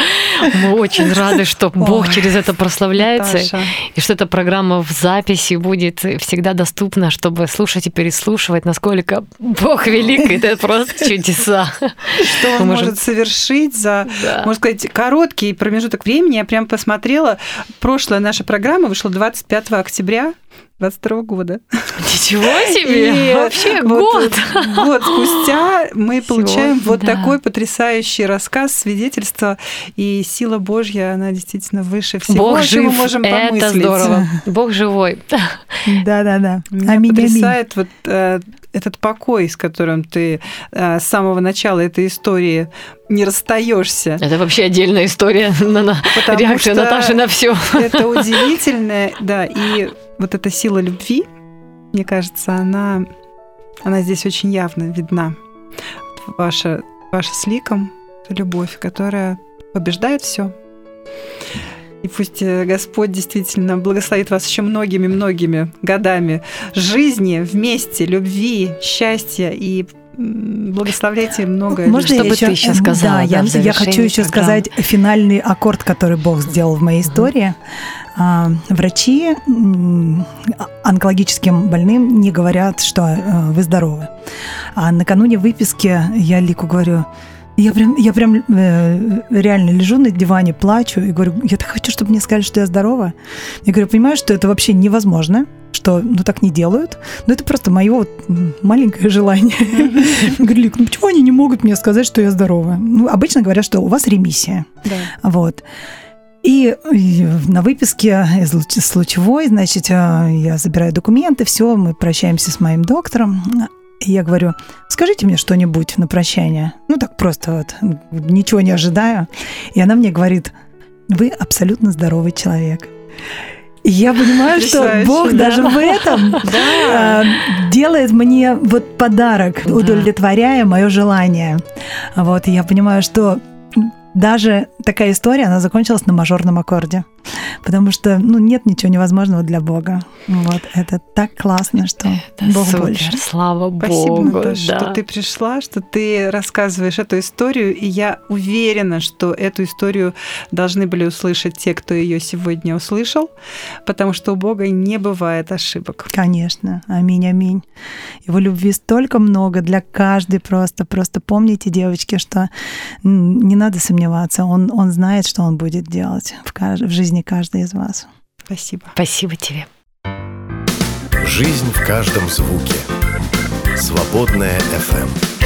<laughs> Мы очень рады, что Бог Ой, через это прославляется, Наташа. и что эта программа в записи будет всегда доступна, чтобы слушать и переслушивать, насколько Бог велик, это просто <laughs> чудеса. Что он может совершить за, да. можно сказать, короткий промежуток времени. Я прям посмотрела, прошлая наша программа вышла 25 октября 22 года. Ничего <laughs> себе! И Вообще год! Год спустя мы получаем вот такой потрясающий рассказ, свидетельство, и сила Божья, она действительно выше всего, Бог жив, мы можем это здорово. <laughs> Бог живой. Да-да-да. Меня аминь, потрясает вот э, этот покой, с которым ты э, с самого начала этой истории не расстаешься. Это вообще отдельная история <laughs> на, на реакция Наташи на все. <laughs> Это <laughs> удивительно, да, и вот эта сила любви, мне кажется, она, она здесь очень явно видна. Ваша, ваша с ликом любовь, которая побеждает все. И пусть э, Господь действительно благословит вас еще многими-многими годами жизни вместе, любви, счастья и благословляйте много. Можно чтобы я еще, ты еще сказала? Да, я, я хочу еще сказать финальный аккорд, который Бог сделал в моей истории. А, врачи онкологическим больным не говорят, что э, вы здоровы. А накануне выписки я Лику говорю, я прям, я прям э, реально лежу на диване, плачу и говорю, я так хочу, чтобы мне сказали, что я здорова. Я говорю, понимаешь, что это вообще невозможно, что ну так не делают, но это просто мое вот маленькое желание. Говорю, Лик, ну почему они не могут мне сказать, что я здорова? Ну, обычно говорят, что у вас ремиссия. Вот. И на выписке из лучевой, значит, э, я забираю документы, все, мы прощаемся с моим доктором. И я говорю, скажите мне что-нибудь на прощание. Ну, так просто вот, ничего не ожидаю. И она мне говорит, вы абсолютно здоровый человек. Я понимаю, что Бог да. даже в этом <laughs> Да. э, делает мне вот подарок, Да. удовлетворяя мое желание. Вот, и я понимаю, что даже такая история, она закончилась на мажорном аккорде. Потому что, ну, нет ничего невозможного для Бога. Вот, это так классно, что Это Бог супер, больше. слава Спасибо, Богу. Наташа, да. что ты пришла, что ты рассказываешь эту историю, и я уверена, что эту историю должны были услышать те, кто ее сегодня услышал, потому что у Бога не бывает ошибок. Конечно. Аминь, аминь. Его любви столько много для каждой просто. Просто помните, девочки, что не надо сомневаться. Он, он знает, что он будет делать в, кажд- в жизни каждой из вас. Спасибо. Спасибо тебе. Жизнь в каждом звуке. Свободная FM.